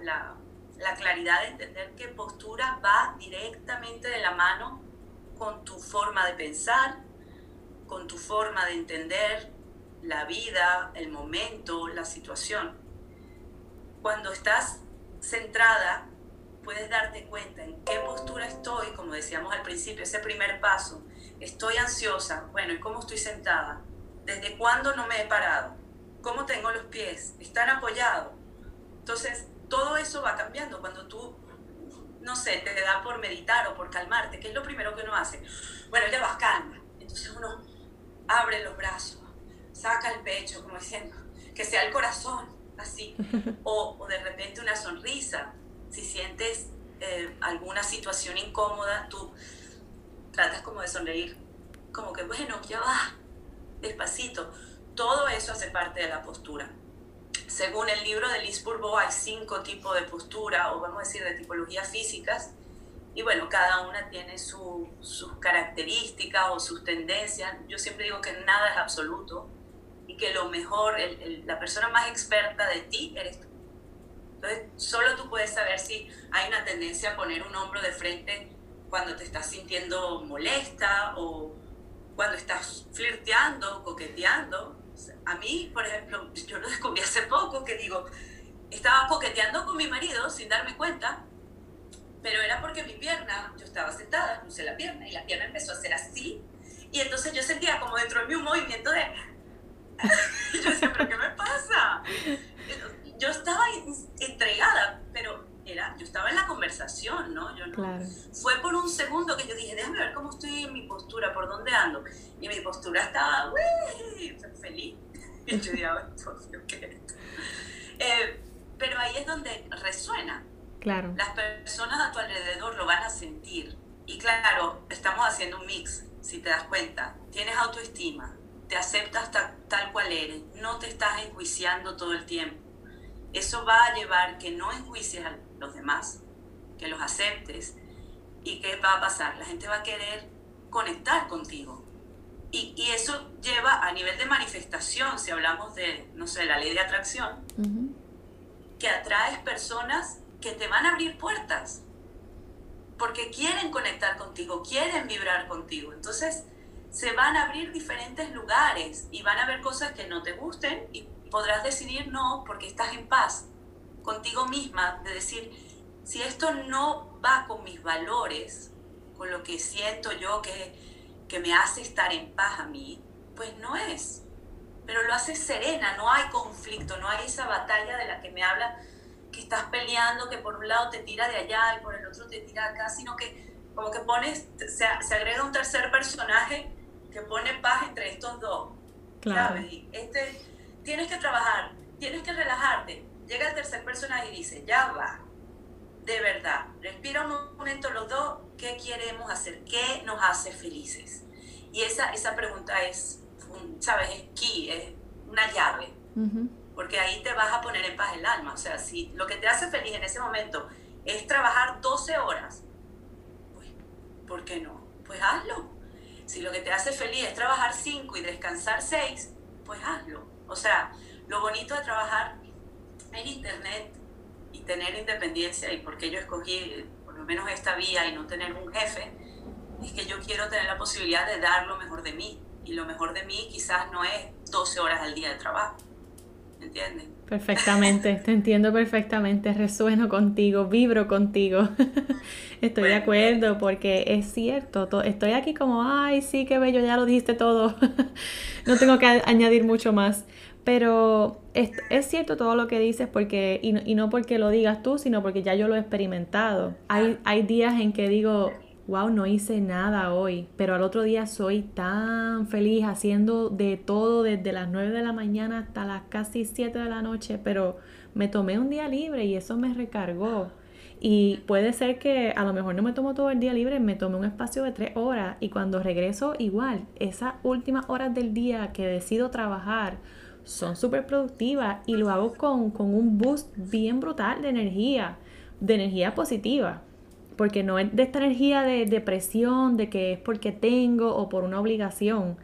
la claridad de entender que postura va directamente de la mano con tu forma de pensar, con tu forma de entender la vida, el momento, la situación. Cuando estás centrada, puedes darte cuenta en qué postura estoy, como decíamos al principio, ese primer paso. Estoy ansiosa, bueno, ¿y cómo estoy sentada? ¿Desde cuándo no me he parado? ¿Cómo tengo los pies? ¿Están apoyados? Entonces, todo eso va cambiando cuando tú, no sé, te da por meditar o por calmarte, que es lo primero que uno hace. Bueno, ya vas calma. Entonces uno abre los brazos, saca el pecho, como diciendo, que sea el corazón, así. O, o de repente una sonrisa. Si sientes eh, alguna situación incómoda, tú tratas como de sonreír, como que, bueno, ya va, despacito. Todo eso hace parte de la postura. Según el libro de Liz Bourbeau, hay cinco tipos de postura, o vamos a decir de tipologías físicas, y bueno, cada una tiene sus características o sus tendencias. Yo siempre digo que nada es absoluto y que lo mejor, la persona más experta de ti eres tú. Entonces, solo tú puedes saber si hay una tendencia a poner un hombro de frente cuando te estás sintiendo molesta o cuando estás flirteando, coqueteando a mí, por ejemplo, yo lo descubrí hace poco, que digo, estaba coqueteando con mi marido sin darme cuenta, pero era porque mi pierna, yo estaba sentada, puse la pierna y la pierna empezó a hacer así, y entonces yo sentía como dentro de mí un movimiento de... yo decía, pero ¿qué me pasa? Yo estaba entregada, pero era, yo estaba en la conversación, ¿no? Yo no Fue por un segundo que yo dije, déjame ver cómo estoy en mi postura, por dónde ando. Y mi postura estaba, uy, feliz. Y yo dije, ¿qué eh, pero ahí es donde resuena. Claro. Las personas a tu alrededor lo van a sentir. Y claro, estamos haciendo un mix, si te das cuenta. Tienes autoestima, te aceptas tal cual eres, no te estás enjuiciando todo el tiempo. Eso va a llevar que no enjuicies a los demás, que los aceptes. ¿Y qué va a pasar? La gente va a querer conectar contigo. Y, y, eso lleva a nivel de manifestación, si hablamos de, no sé, la ley de atracción, que atraes personas que te van a abrir puertas, porque quieren conectar contigo, quieren vibrar contigo. Entonces, se van a abrir diferentes lugares y van a ver cosas que no te gusten y podrás decidir no porque estás en paz contigo misma, de decir, si esto no va con mis valores, con lo que siento yo que que me hace estar en paz a mí, pues no es. Pero lo hace serena, no hay conflicto, no hay esa batalla de la que me habla, que estás peleando, que por un lado te tira de allá y por el otro te tira acá, sino que como que pones, se, se agrega un tercer personaje que pone paz entre estos dos. Claro. este, tienes que trabajar, tienes que relajarte. Llega el tercer personaje y dice, ya va, de verdad, respira un momento los dos, ¿qué queremos hacer? ¿Qué nos hace felices? Y esa, esa pregunta es, ¿sabes? Es key, es una llave, porque ahí te vas a poner en paz el alma. O sea, si lo que te hace feliz en ese momento es trabajar 12 horas, pues, ¿por qué no? Pues hazlo. Si lo que te hace feliz es trabajar 5 y descansar 6, pues hazlo. O sea, lo bonito de trabajar en Internet y tener independencia y porque yo escogí por lo menos esta vía y no tener un jefe, es que yo quiero tener la posibilidad de dar lo mejor de mí. Y lo mejor de mí quizás no es 12 horas al día de trabajo. ¿Entiendes? Perfectamente, te entiendo perfectamente, resueno contigo, vibro contigo. estoy de acuerdo porque es cierto, estoy aquí como, ay, sí, qué bello, ya lo dijiste todo. no tengo que añadir mucho más. Pero es, es, cierto todo lo que dices porque, y no, y no, porque lo digas tú, sino porque ya yo lo he experimentado. Hay, hay días en que digo, wow, no hice nada hoy, pero al otro día soy tan feliz haciendo de todo desde las 9 de la mañana hasta las casi 7 de la noche, pero me tomé un día libre y eso me recargó. Y puede ser que a lo mejor no me tomo todo el día libre, me tomé un espacio de tres horas y cuando regreso igual, esas últimas horas del día que decido trabajar, son súper productivas y lo hago con, un boost bien brutal de energía, de energía positiva. Porque no es de esta energía de depresión, de que es porque tengo o por una obligación.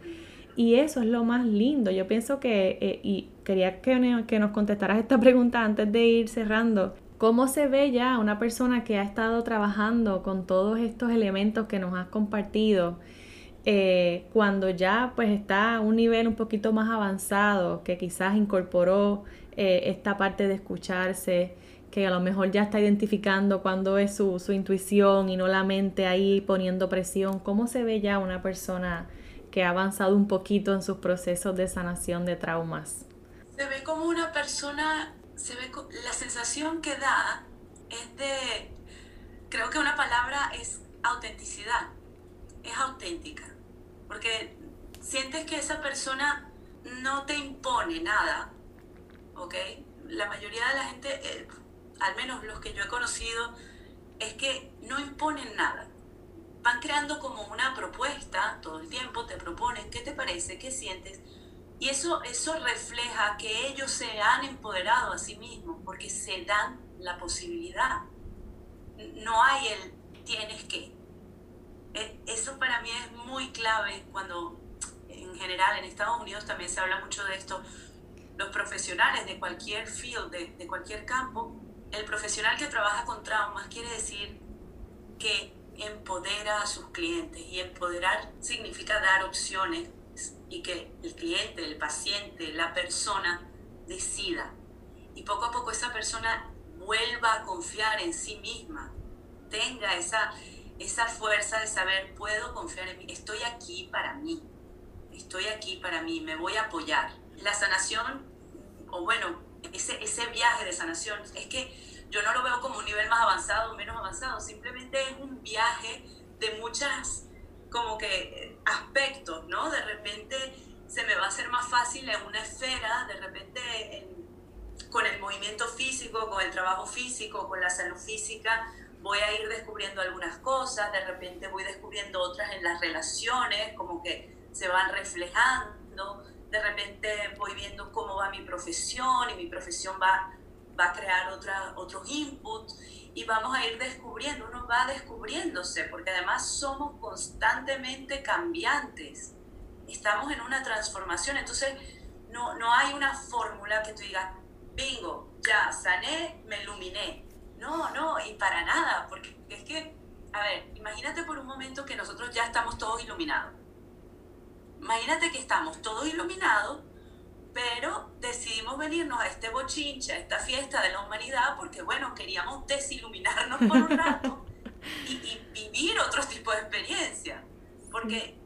Y eso es lo más lindo. Yo pienso que, eh, y quería que, que nos contestaras esta pregunta antes de ir cerrando. ¿Cómo se ve ya una persona que ha estado trabajando con todos estos elementos que nos has compartido? Eh, cuando ya pues está a un nivel un poquito más avanzado, que quizás incorporó eh, esta parte de escucharse, que a lo mejor ya está identificando cuándo es su, su, intuición y no la mente ahí poniendo presión. ¿Cómo se ve ya una persona que ha avanzado un poquito en sus procesos de sanación de traumas? Se ve como una persona, se ve la sensación que da es de, creo que una palabra es autenticidad, es auténtica, porque sientes que esa persona no te impone nada, ¿ok? La mayoría de la gente, eh, al menos los que yo he conocido, es que no imponen nada van creando como una propuesta todo el tiempo, te proponen qué te parece, qué sientes. Y eso, eso refleja que ellos se han empoderado a sí mismos porque se dan la posibilidad. No hay el tienes que. E, eso para mí es muy clave cuando en general en Estados Unidos también se habla mucho de esto. Los profesionales de cualquier field, de cualquier campo, el profesional que trabaja con traumas quiere decir que empodera a sus clientes y empoderar significa dar opciones y que el cliente, el paciente, la persona decida. Y poco a poco esa persona vuelva a confiar en sí misma, tenga esa, esa fuerza de saber, puedo confiar en mí, estoy aquí para mí, estoy aquí para mí, me voy a apoyar. La sanación, o bueno, ese, ese viaje de sanación, es que yo no lo veo como un nivel más avanzado o menos avanzado, simplemente es un viaje de muchas como que aspectos, ¿no? De repente se me va a hacer más fácil en una esfera, de repente con el movimiento físico, con el trabajo físico, con la salud física, voy a ir descubriendo algunas cosas, de repente voy descubriendo otras en las relaciones, como que se van reflejando, de repente voy viendo cómo va mi profesión y mi profesión va va a crear otra, otros inputs y vamos a ir descubriendo, uno va descubriéndose, porque además somos constantemente cambiantes, estamos en una transformación, entonces no, no hay una fórmula que tú digas, bingo, ya sané, me iluminé. No, no, y para nada, porque es que, a ver, imagínate por un momento que nosotros ya estamos todos iluminados. Imagínate que estamos todos iluminados pero decidimos venirnos a este bochinche, a esta fiesta de la humanidad, porque bueno, queríamos desiluminarnos por un rato y, vivir otro tipo de experiencia, porque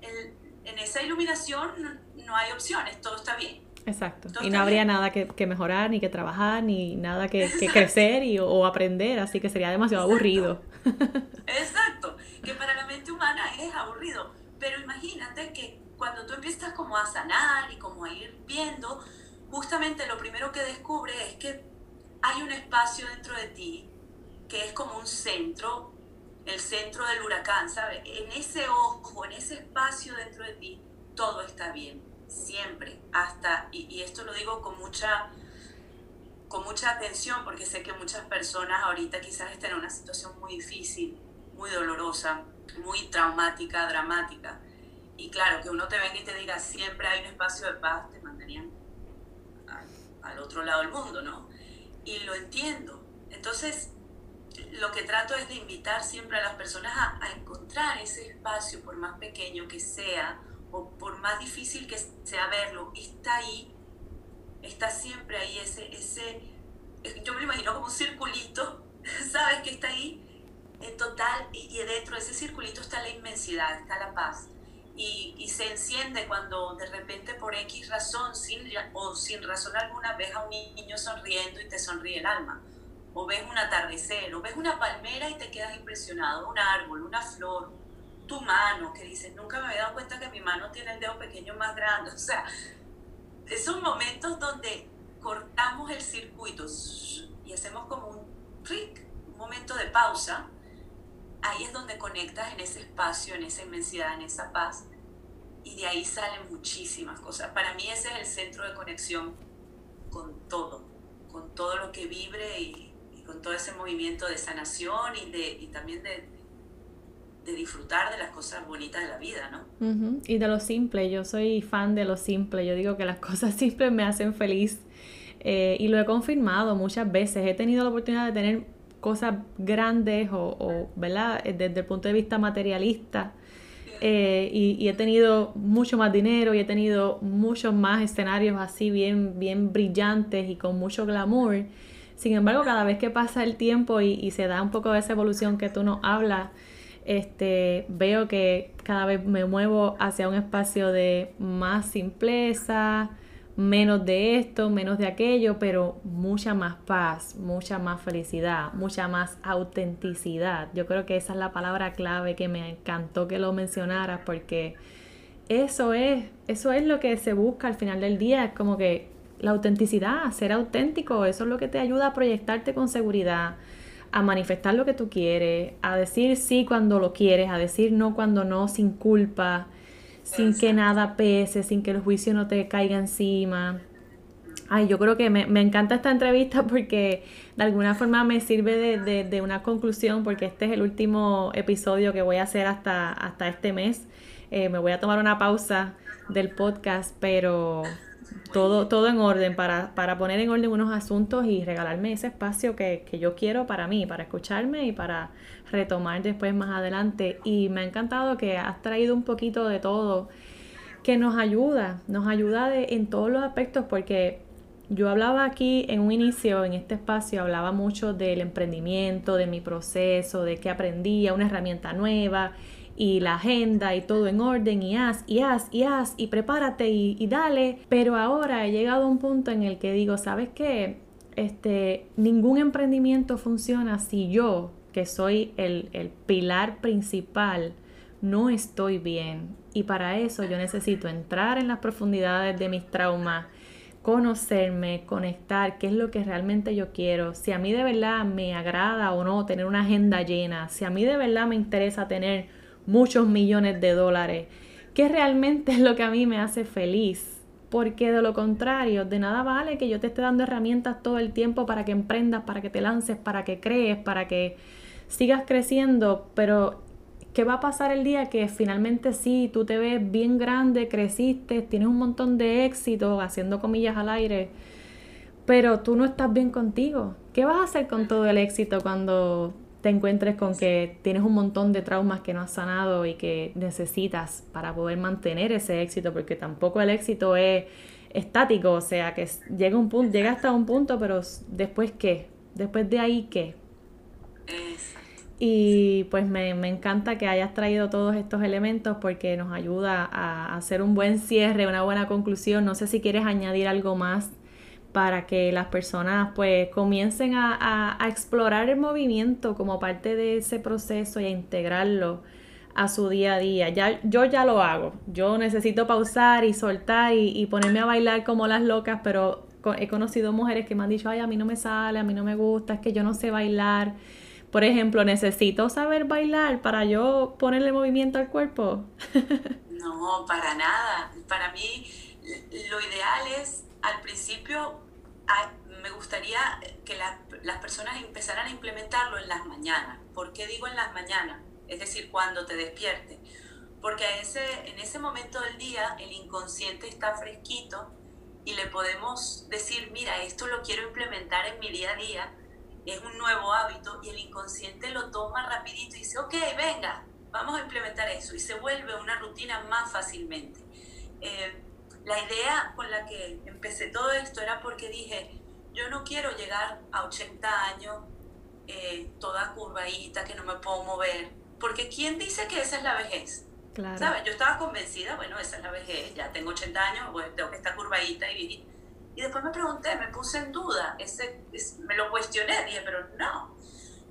en esa iluminación no, hay opciones, todo está bien. Exacto. y no habría nada que, mejorar, ni que trabajar, ni nada que, crecer y, o, aprender, así que sería demasiado aburrido. Exacto, que para la mente humana es aburrido, pero imagínate que cuando tú empiezas como a sanar y como a ir viendo, justamente lo primero que descubre es que hay un espacio dentro de ti que es como un centro, el centro del huracán, ¿sabes? En ese ojo, en ese espacio dentro de ti, todo está bien, siempre, hasta, y, esto lo digo con mucha, con mucha atención porque sé que muchas personas ahorita quizás estén en una situación muy difícil, muy dolorosa, muy traumática, dramática y claro, que uno te venga y te diga siempre hay un espacio de paz, te mandarían al, otro lado del mundo, ¿no? Y lo entiendo. Entonces, lo que trato es de invitar siempre a las personas a, a, encontrar ese espacio, por más pequeño que sea, o por más difícil que sea verlo, está ahí, está siempre ahí, ese, ese, yo me imagino como un circulito, ¿sabes? Que está ahí en total, y, y dentro de ese circulito está la inmensidad, está la paz y, se enciende cuando de repente por X razón sin, o sin razón alguna ves a un niño sonriendo y te sonríe el alma. O ves un atardecer, o ves una palmera y te quedas impresionado, un árbol, una flor, tu mano, que dices, nunca me había dado cuenta que mi mano tiene el dedo pequeño más grande. O sea, esos momentos donde cortamos el circuito y hacemos como un clic, un momento de pausa, ahí es donde conectas en ese espacio, en esa inmensidad, en esa paz, y de ahí salen muchísimas cosas. Para mí ese es el centro de conexión con todo, con todo lo que vibre y, con todo ese movimiento de sanación y, de, y también de, disfrutar de las cosas bonitas de la vida, ¿no? Y de lo simple, yo soy fan de lo simple, yo digo que las cosas simples me hacen feliz eh, y lo he confirmado muchas veces, he tenido la oportunidad de tener cosas grandes o, ¿verdad? Eh, desde el punto de vista materialista. Eh, y, he tenido mucho más dinero y he tenido muchos más escenarios así bien, bien brillantes y con mucho glamour. Sin embargo, cada vez que pasa el tiempo y, y se da un poco de esa evolución que tú nos hablas, este, veo que cada vez me muevo hacia un espacio de más simpleza, menos de esto, menos de aquello, pero mucha más paz, mucha más felicidad, mucha más autenticidad. Yo creo que esa es la palabra clave que me encantó que lo mencionaras porque eso es, eso es lo que se busca al final del día, es como que la autenticidad, ser auténtico, eso es lo que te ayuda a proyectarte con seguridad, a manifestar lo que tú quieres, a decir sí cuando lo quieres, a decir no cuando no, sin culpa sin que nada pese, sin que el juicio no te caiga encima. Ay, yo creo que me, encanta esta entrevista porque de alguna forma me sirve de, una conclusión porque este es el último episodio que voy a hacer hasta, hasta este mes. Eh, me voy a tomar una pausa del podcast, pero todo, todo en orden para, para poner en orden unos asuntos y regalarme ese espacio que, que yo quiero para mí, para escucharme y para retomar después más adelante. Y me ha encantado que has traído un poquito de todo que nos ayuda, nos ayuda de, en todos los aspectos porque yo hablaba aquí en un inicio, en este espacio, hablaba mucho del emprendimiento, de mi proceso, de que aprendía una herramienta nueva y la agenda y todo en orden y haz y haz y haz y prepárate y, dale. Pero ahora he llegado a un punto en el que digo, ¿sabes qué? Este, ningún emprendimiento funciona si yo, que soy el, el pilar principal, no estoy bien. Y para eso yo necesito entrar en las profundidades de mis traumas, conocerme, conectar, qué es lo que realmente yo quiero, si a mí de verdad me agrada o no tener una agenda llena, si a mí de verdad me interesa tener muchos millones de dólares. ¿Qué realmente es lo que a mí me hace feliz? Porque de lo contrario, de nada vale que yo te esté dando herramientas todo el tiempo para que emprendas, para que te lances, para que crees, para que sigas creciendo, pero ¿qué va a pasar el día que finalmente sí, tú te ves bien grande, creciste, tienes un montón de éxito, haciendo comillas al aire, pero tú no estás bien contigo? ¿Qué vas a hacer con todo el éxito cuando te encuentres con que tienes un montón de traumas que no has sanado y que necesitas para poder mantener ese éxito, porque tampoco el éxito es estático, o sea, que llega un punto, llega hasta un punto, pero después qué? Después de ahí qué? Y pues me, me, encanta que hayas traído todos estos elementos porque nos ayuda a hacer un buen cierre, una buena conclusión. No sé si quieres añadir algo más para que las personas pues comiencen a, explorar el movimiento como parte de ese proceso y a integrarlo a su día a día. Ya, yo ya lo hago. Yo necesito pausar y soltar y, ponerme a bailar como las locas, pero he conocido mujeres que me han dicho, ay, a mí no me sale, a mí no me gusta, es que yo no sé bailar. Por ejemplo, necesito saber bailar para yo ponerle movimiento al cuerpo. no, para nada. Para mí lo ideal es al principio me gustaría que las personas empezaran a implementarlo en las mañanas. ¿Por qué digo en las mañanas? Es decir, cuando te despiertes. Porque a ese, en ese momento del día el inconsciente está fresquito y le podemos decir, mira, esto lo quiero implementar en mi día a día, es un nuevo hábito y el inconsciente lo toma rapidito y dice, ok, venga, vamos a implementar eso y se vuelve una rutina más fácilmente. Eh, la idea con la que empecé todo esto era porque dije, yo no quiero llegar a 80 años eh, toda curvadita, que no me puedo mover, porque ¿quién dice que esa es la vejez? Claro. ¿Sabes? Yo estaba convencida, bueno, esa es la vejez, ya tengo 80 años, pues tengo que estar curvadita y vivir. Y después me pregunté, me puse en duda, ese, me lo cuestioné, dije, pero no.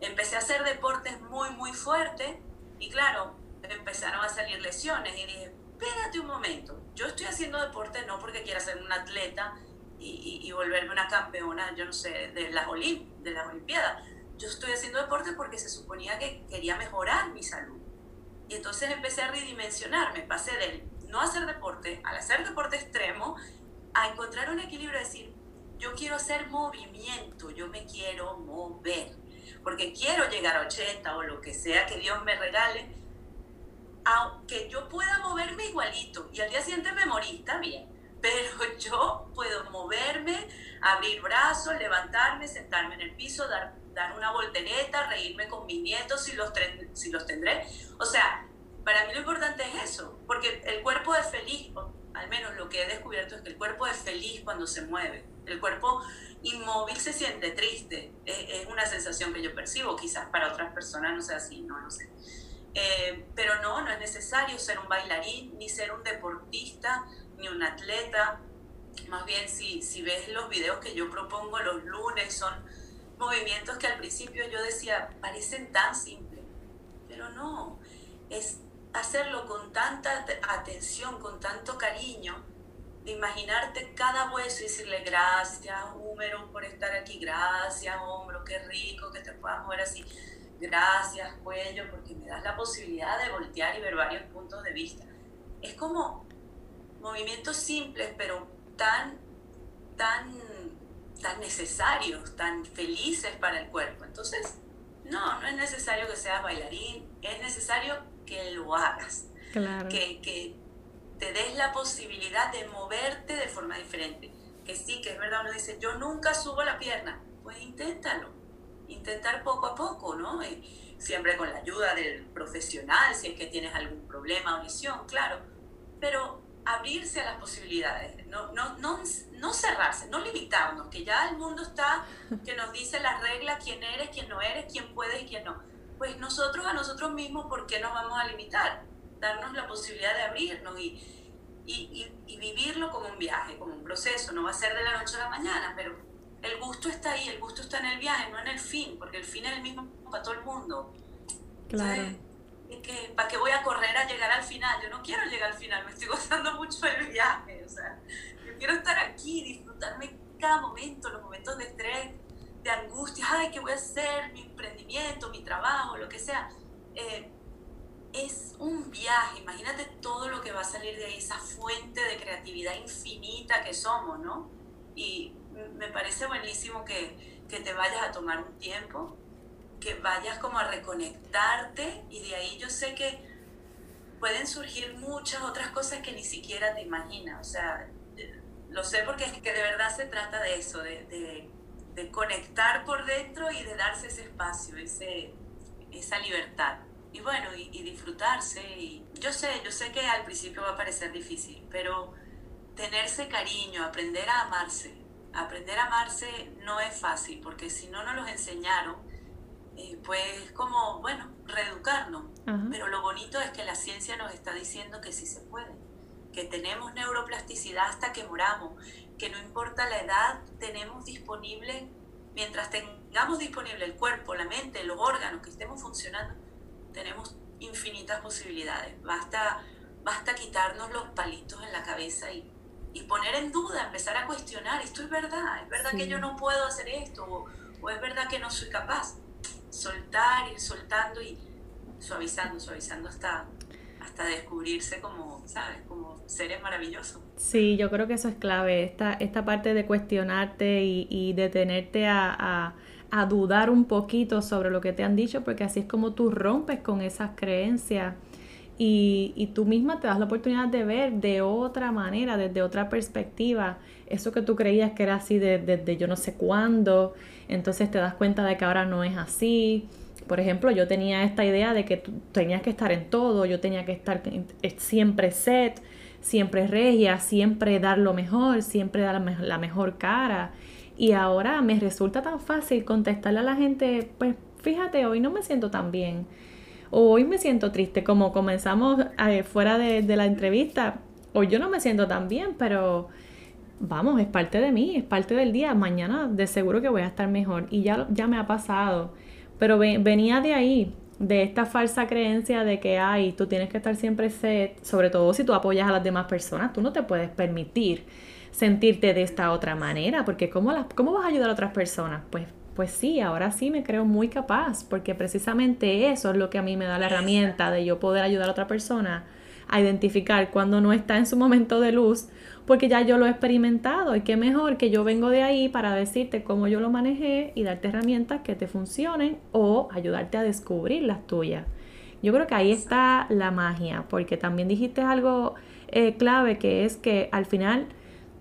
Empecé a hacer deportes muy, muy fuertes y claro, empezaron a salir lesiones y dije, espérate un momento, yo estoy haciendo deporte no porque quiera ser un atleta y, y, volverme una campeona, yo no sé, de las, de las Olimpiadas. Yo estoy haciendo deporte porque se suponía que quería mejorar mi salud. Y entonces empecé a redimensionarme, pasé del no hacer deporte al hacer deporte extremo, a encontrar un equilibrio, decir, yo quiero hacer movimiento, yo me quiero mover, porque quiero llegar a 80 o lo que sea que Dios me regale, aunque yo pueda moverme igualito y al día siguiente me morí, está bien, pero yo puedo moverme, abrir brazos, levantarme, sentarme en el piso, dar, dar una voltereta, reírme con mis nietos si los, si los tendré. O sea, para mí lo importante es eso, porque el cuerpo es feliz, al menos lo que he descubierto es que el cuerpo es feliz cuando se mueve. El cuerpo inmóvil se siente triste, es, es una sensación que yo percibo, quizás para otras personas no sea así, no lo sé. Eh, pero no, no es necesario ser un bailarín, ni ser un deportista, ni un atleta. Más bien, si, si ves los videos que yo propongo los lunes, son movimientos que al principio yo decía, parecen tan simples, pero no, es hacerlo con tanta atención, con tanto cariño, de imaginarte cada hueso y decirle gracias, húmero, por estar aquí, gracias, hombro, qué rico que te puedas mover así gracias cuello, porque me das la posibilidad de voltear y ver varios puntos de vista. Es como movimientos simples, pero tan, tan, tan necesarios, tan felices para el cuerpo. Entonces, no, no es necesario que seas bailarín, es necesario que lo hagas. Que, que te des la posibilidad de moverte de forma diferente. Que sí, que es verdad, uno dice, yo nunca subo la pierna. Pues inténtalo intentar poco a poco, ¿no? siempre con la ayuda del profesional, si es que tienes algún problema o lesión, claro, pero abrirse a las posibilidades, no, no, no, no cerrarse, no limitarnos, que ya el mundo está, que nos dice las reglas, quién eres, quién no eres, quién puedes y quién no. Pues nosotros a nosotros mismos, ¿por qué nos vamos a limitar? Darnos la posibilidad de abrirnos y, y, y vivirlo como un viaje, como un proceso, no va a ser de la noche a la mañana, pero el gusto está ahí, el gusto está en el viaje, no en el fin, porque el fin es el mismo para todo el mundo. Claro. que, ¿Para qué voy a correr a llegar al final? Yo no quiero llegar al final, me estoy gozando mucho del viaje. O sea, yo quiero estar aquí, disfrutarme cada momento, los momentos de estrés, de angustia, ay, ¿qué voy a hacer? Mi emprendimiento, mi trabajo, lo que sea. Eh, es un viaje, imagínate todo lo que va a salir de ahí, esa fuente de creatividad infinita que somos, ¿no? Y me parece buenísimo que, que te vayas a tomar un tiempo, que vayas como a reconectarte y de ahí yo sé que pueden surgir muchas otras cosas que ni siquiera te imaginas. O sea, lo sé porque es que de verdad se trata de eso, de, de, de conectar por dentro y de darse ese espacio, ese, esa libertad. Y bueno, y, y, disfrutarse. Y yo sé, yo sé que al principio va a parecer difícil, pero tenerse cariño, aprender a amarse, aprender a amarse no es fácil, porque si no nos los enseñaron, eh, pues como, bueno, reeducarnos. Pero lo bonito es que la ciencia nos está diciendo que sí se puede, que tenemos neuroplasticidad hasta que moramos, que no importa la edad, tenemos disponible, mientras tengamos disponible el cuerpo, la mente, los órganos, que estemos funcionando, tenemos infinitas posibilidades. Basta, basta quitarnos los palitos en la cabeza y y poner en duda, empezar a cuestionar, esto es verdad, es verdad que yo no puedo hacer esto, o, es verdad que no soy capaz. Soltar, ir soltando y suavizando, suavizando hasta, hasta descubrirse como, ¿sabes? Como seres maravillosos. Sí, yo creo que eso es clave, esta, esta parte de cuestionarte y, y detenerte a, a, a dudar un poquito sobre lo que te han dicho, porque así es como tú rompes con esas creencias y, y, tú misma te das la oportunidad de ver de otra manera, desde otra perspectiva, eso que tú creías que era así desde yo no sé cuándo, entonces te das cuenta de que ahora no es así. Por ejemplo, yo tenía esta idea de que tú tenías que estar en todo, yo tenía que estar siempre set, siempre regia, siempre dar lo mejor, siempre dar la mejor cara. Y ahora me resulta tan fácil contestarle a la gente, pues fíjate, hoy no me siento tan bien hoy me siento triste, como comenzamos eh, fuera de, la entrevista, hoy yo no me siento tan bien, pero vamos, es parte de mí, es parte del día, mañana de seguro que voy a estar mejor y ya, ya me ha pasado, pero venía de ahí, de esta falsa creencia de que, ay, tú tienes que estar siempre set, sobre todo si tú apoyas a las demás personas, tú no te puedes permitir sentirte de esta otra manera, porque ¿cómo, las, cómo vas a ayudar a otras personas? Pues pues sí, ahora sí me creo muy capaz, porque precisamente eso es lo que a mí me da la herramienta de yo poder ayudar a otra persona a identificar cuando no está en su momento de luz, porque ya yo lo he experimentado. Y qué mejor que yo vengo de ahí para decirte cómo yo lo manejé y darte herramientas que te funcionen o ayudarte a descubrir las tuyas, Yo creo que ahí está la magia, porque también dijiste algo eh, clave que es que al final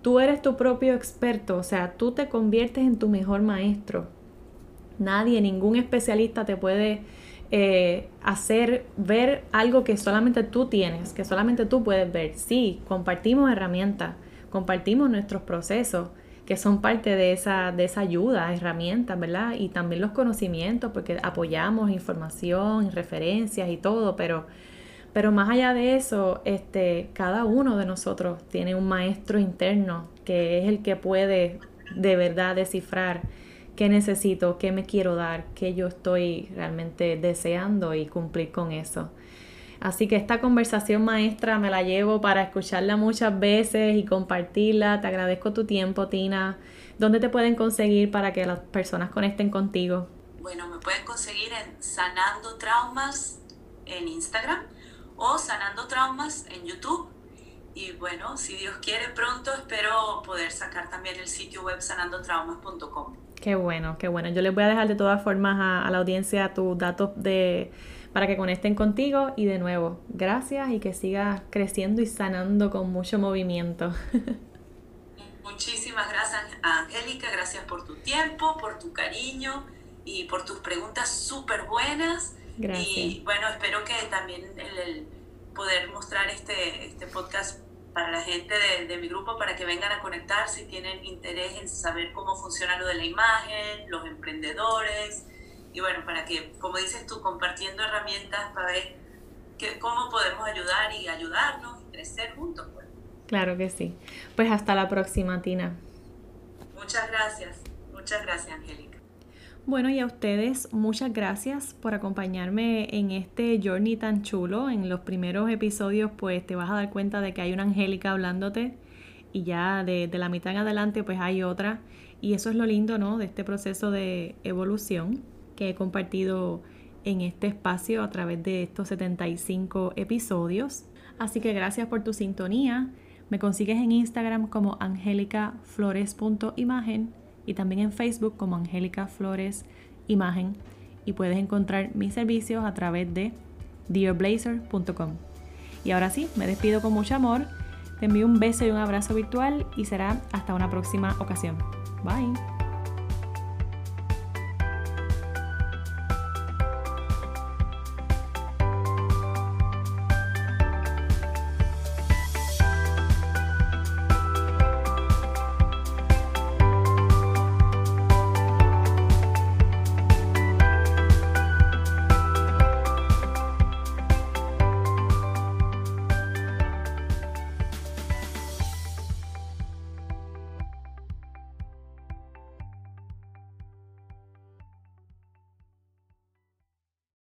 tú eres tu propio experto, o sea, tú te conviertes en tu mejor maestro. Nadie, ningún especialista te puede eh, hacer ver algo que solamente tú tienes, que solamente tú puedes ver. Sí, compartimos herramientas, compartimos nuestros procesos que son parte de esa, de esa ayuda, herramientas, ¿verdad? Y también los conocimientos, porque apoyamos información, referencias y todo, pero, pero más allá de eso, este, cada uno de nosotros tiene un maestro interno que es el que puede de verdad descifrar qué necesito, qué me quiero dar, qué yo estoy realmente deseando y cumplir con eso. Así que esta conversación maestra me la llevo para escucharla muchas veces y compartirla. Te agradezco tu tiempo, Tina. ¿Dónde te pueden conseguir para que las personas conecten contigo? Bueno, me pueden conseguir en Sanando Traumas en Instagram o Sanando Traumas en YouTube. Y bueno, si Dios quiere pronto, espero poder sacar también el sitio web sanandotraumas.com. Qué bueno, qué bueno. Yo les voy a dejar de todas formas a, a la audiencia tus datos de para que conecten contigo y de nuevo, gracias y que sigas creciendo y sanando con mucho movimiento. Muchísimas gracias, Angélica, gracias por tu tiempo, por tu cariño y por tus preguntas súper buenas. Gracias. Y bueno, espero que también el, poder mostrar este, este podcast para la gente de, de, mi grupo para que vengan a conectar si tienen interés en saber cómo funciona lo de la imagen, los emprendedores, y bueno, para que, como dices tú, compartiendo herramientas para ver que, cómo podemos ayudar y ayudarnos y crecer juntos. Pues. Claro que sí. Pues hasta la próxima, Tina. Muchas gracias. Muchas gracias, Angélica. Bueno, y a ustedes muchas gracias por acompañarme en este journey tan chulo. En los primeros episodios pues te vas a dar cuenta de que hay una Angélica hablándote y ya de, la mitad en adelante pues hay otra. Y eso es lo lindo, ¿no? De este proceso de evolución que he compartido en este espacio a través de estos 75 episodios. Así que gracias por tu sintonía. Me consigues en Instagram como angelicaflores.imagen y también en Facebook como Angélica Flores Imagen y puedes encontrar mis servicios a través de dearblazer.com. Y ahora sí, me despido con mucho amor. Te envío un beso y un abrazo virtual y será hasta una próxima ocasión. Bye.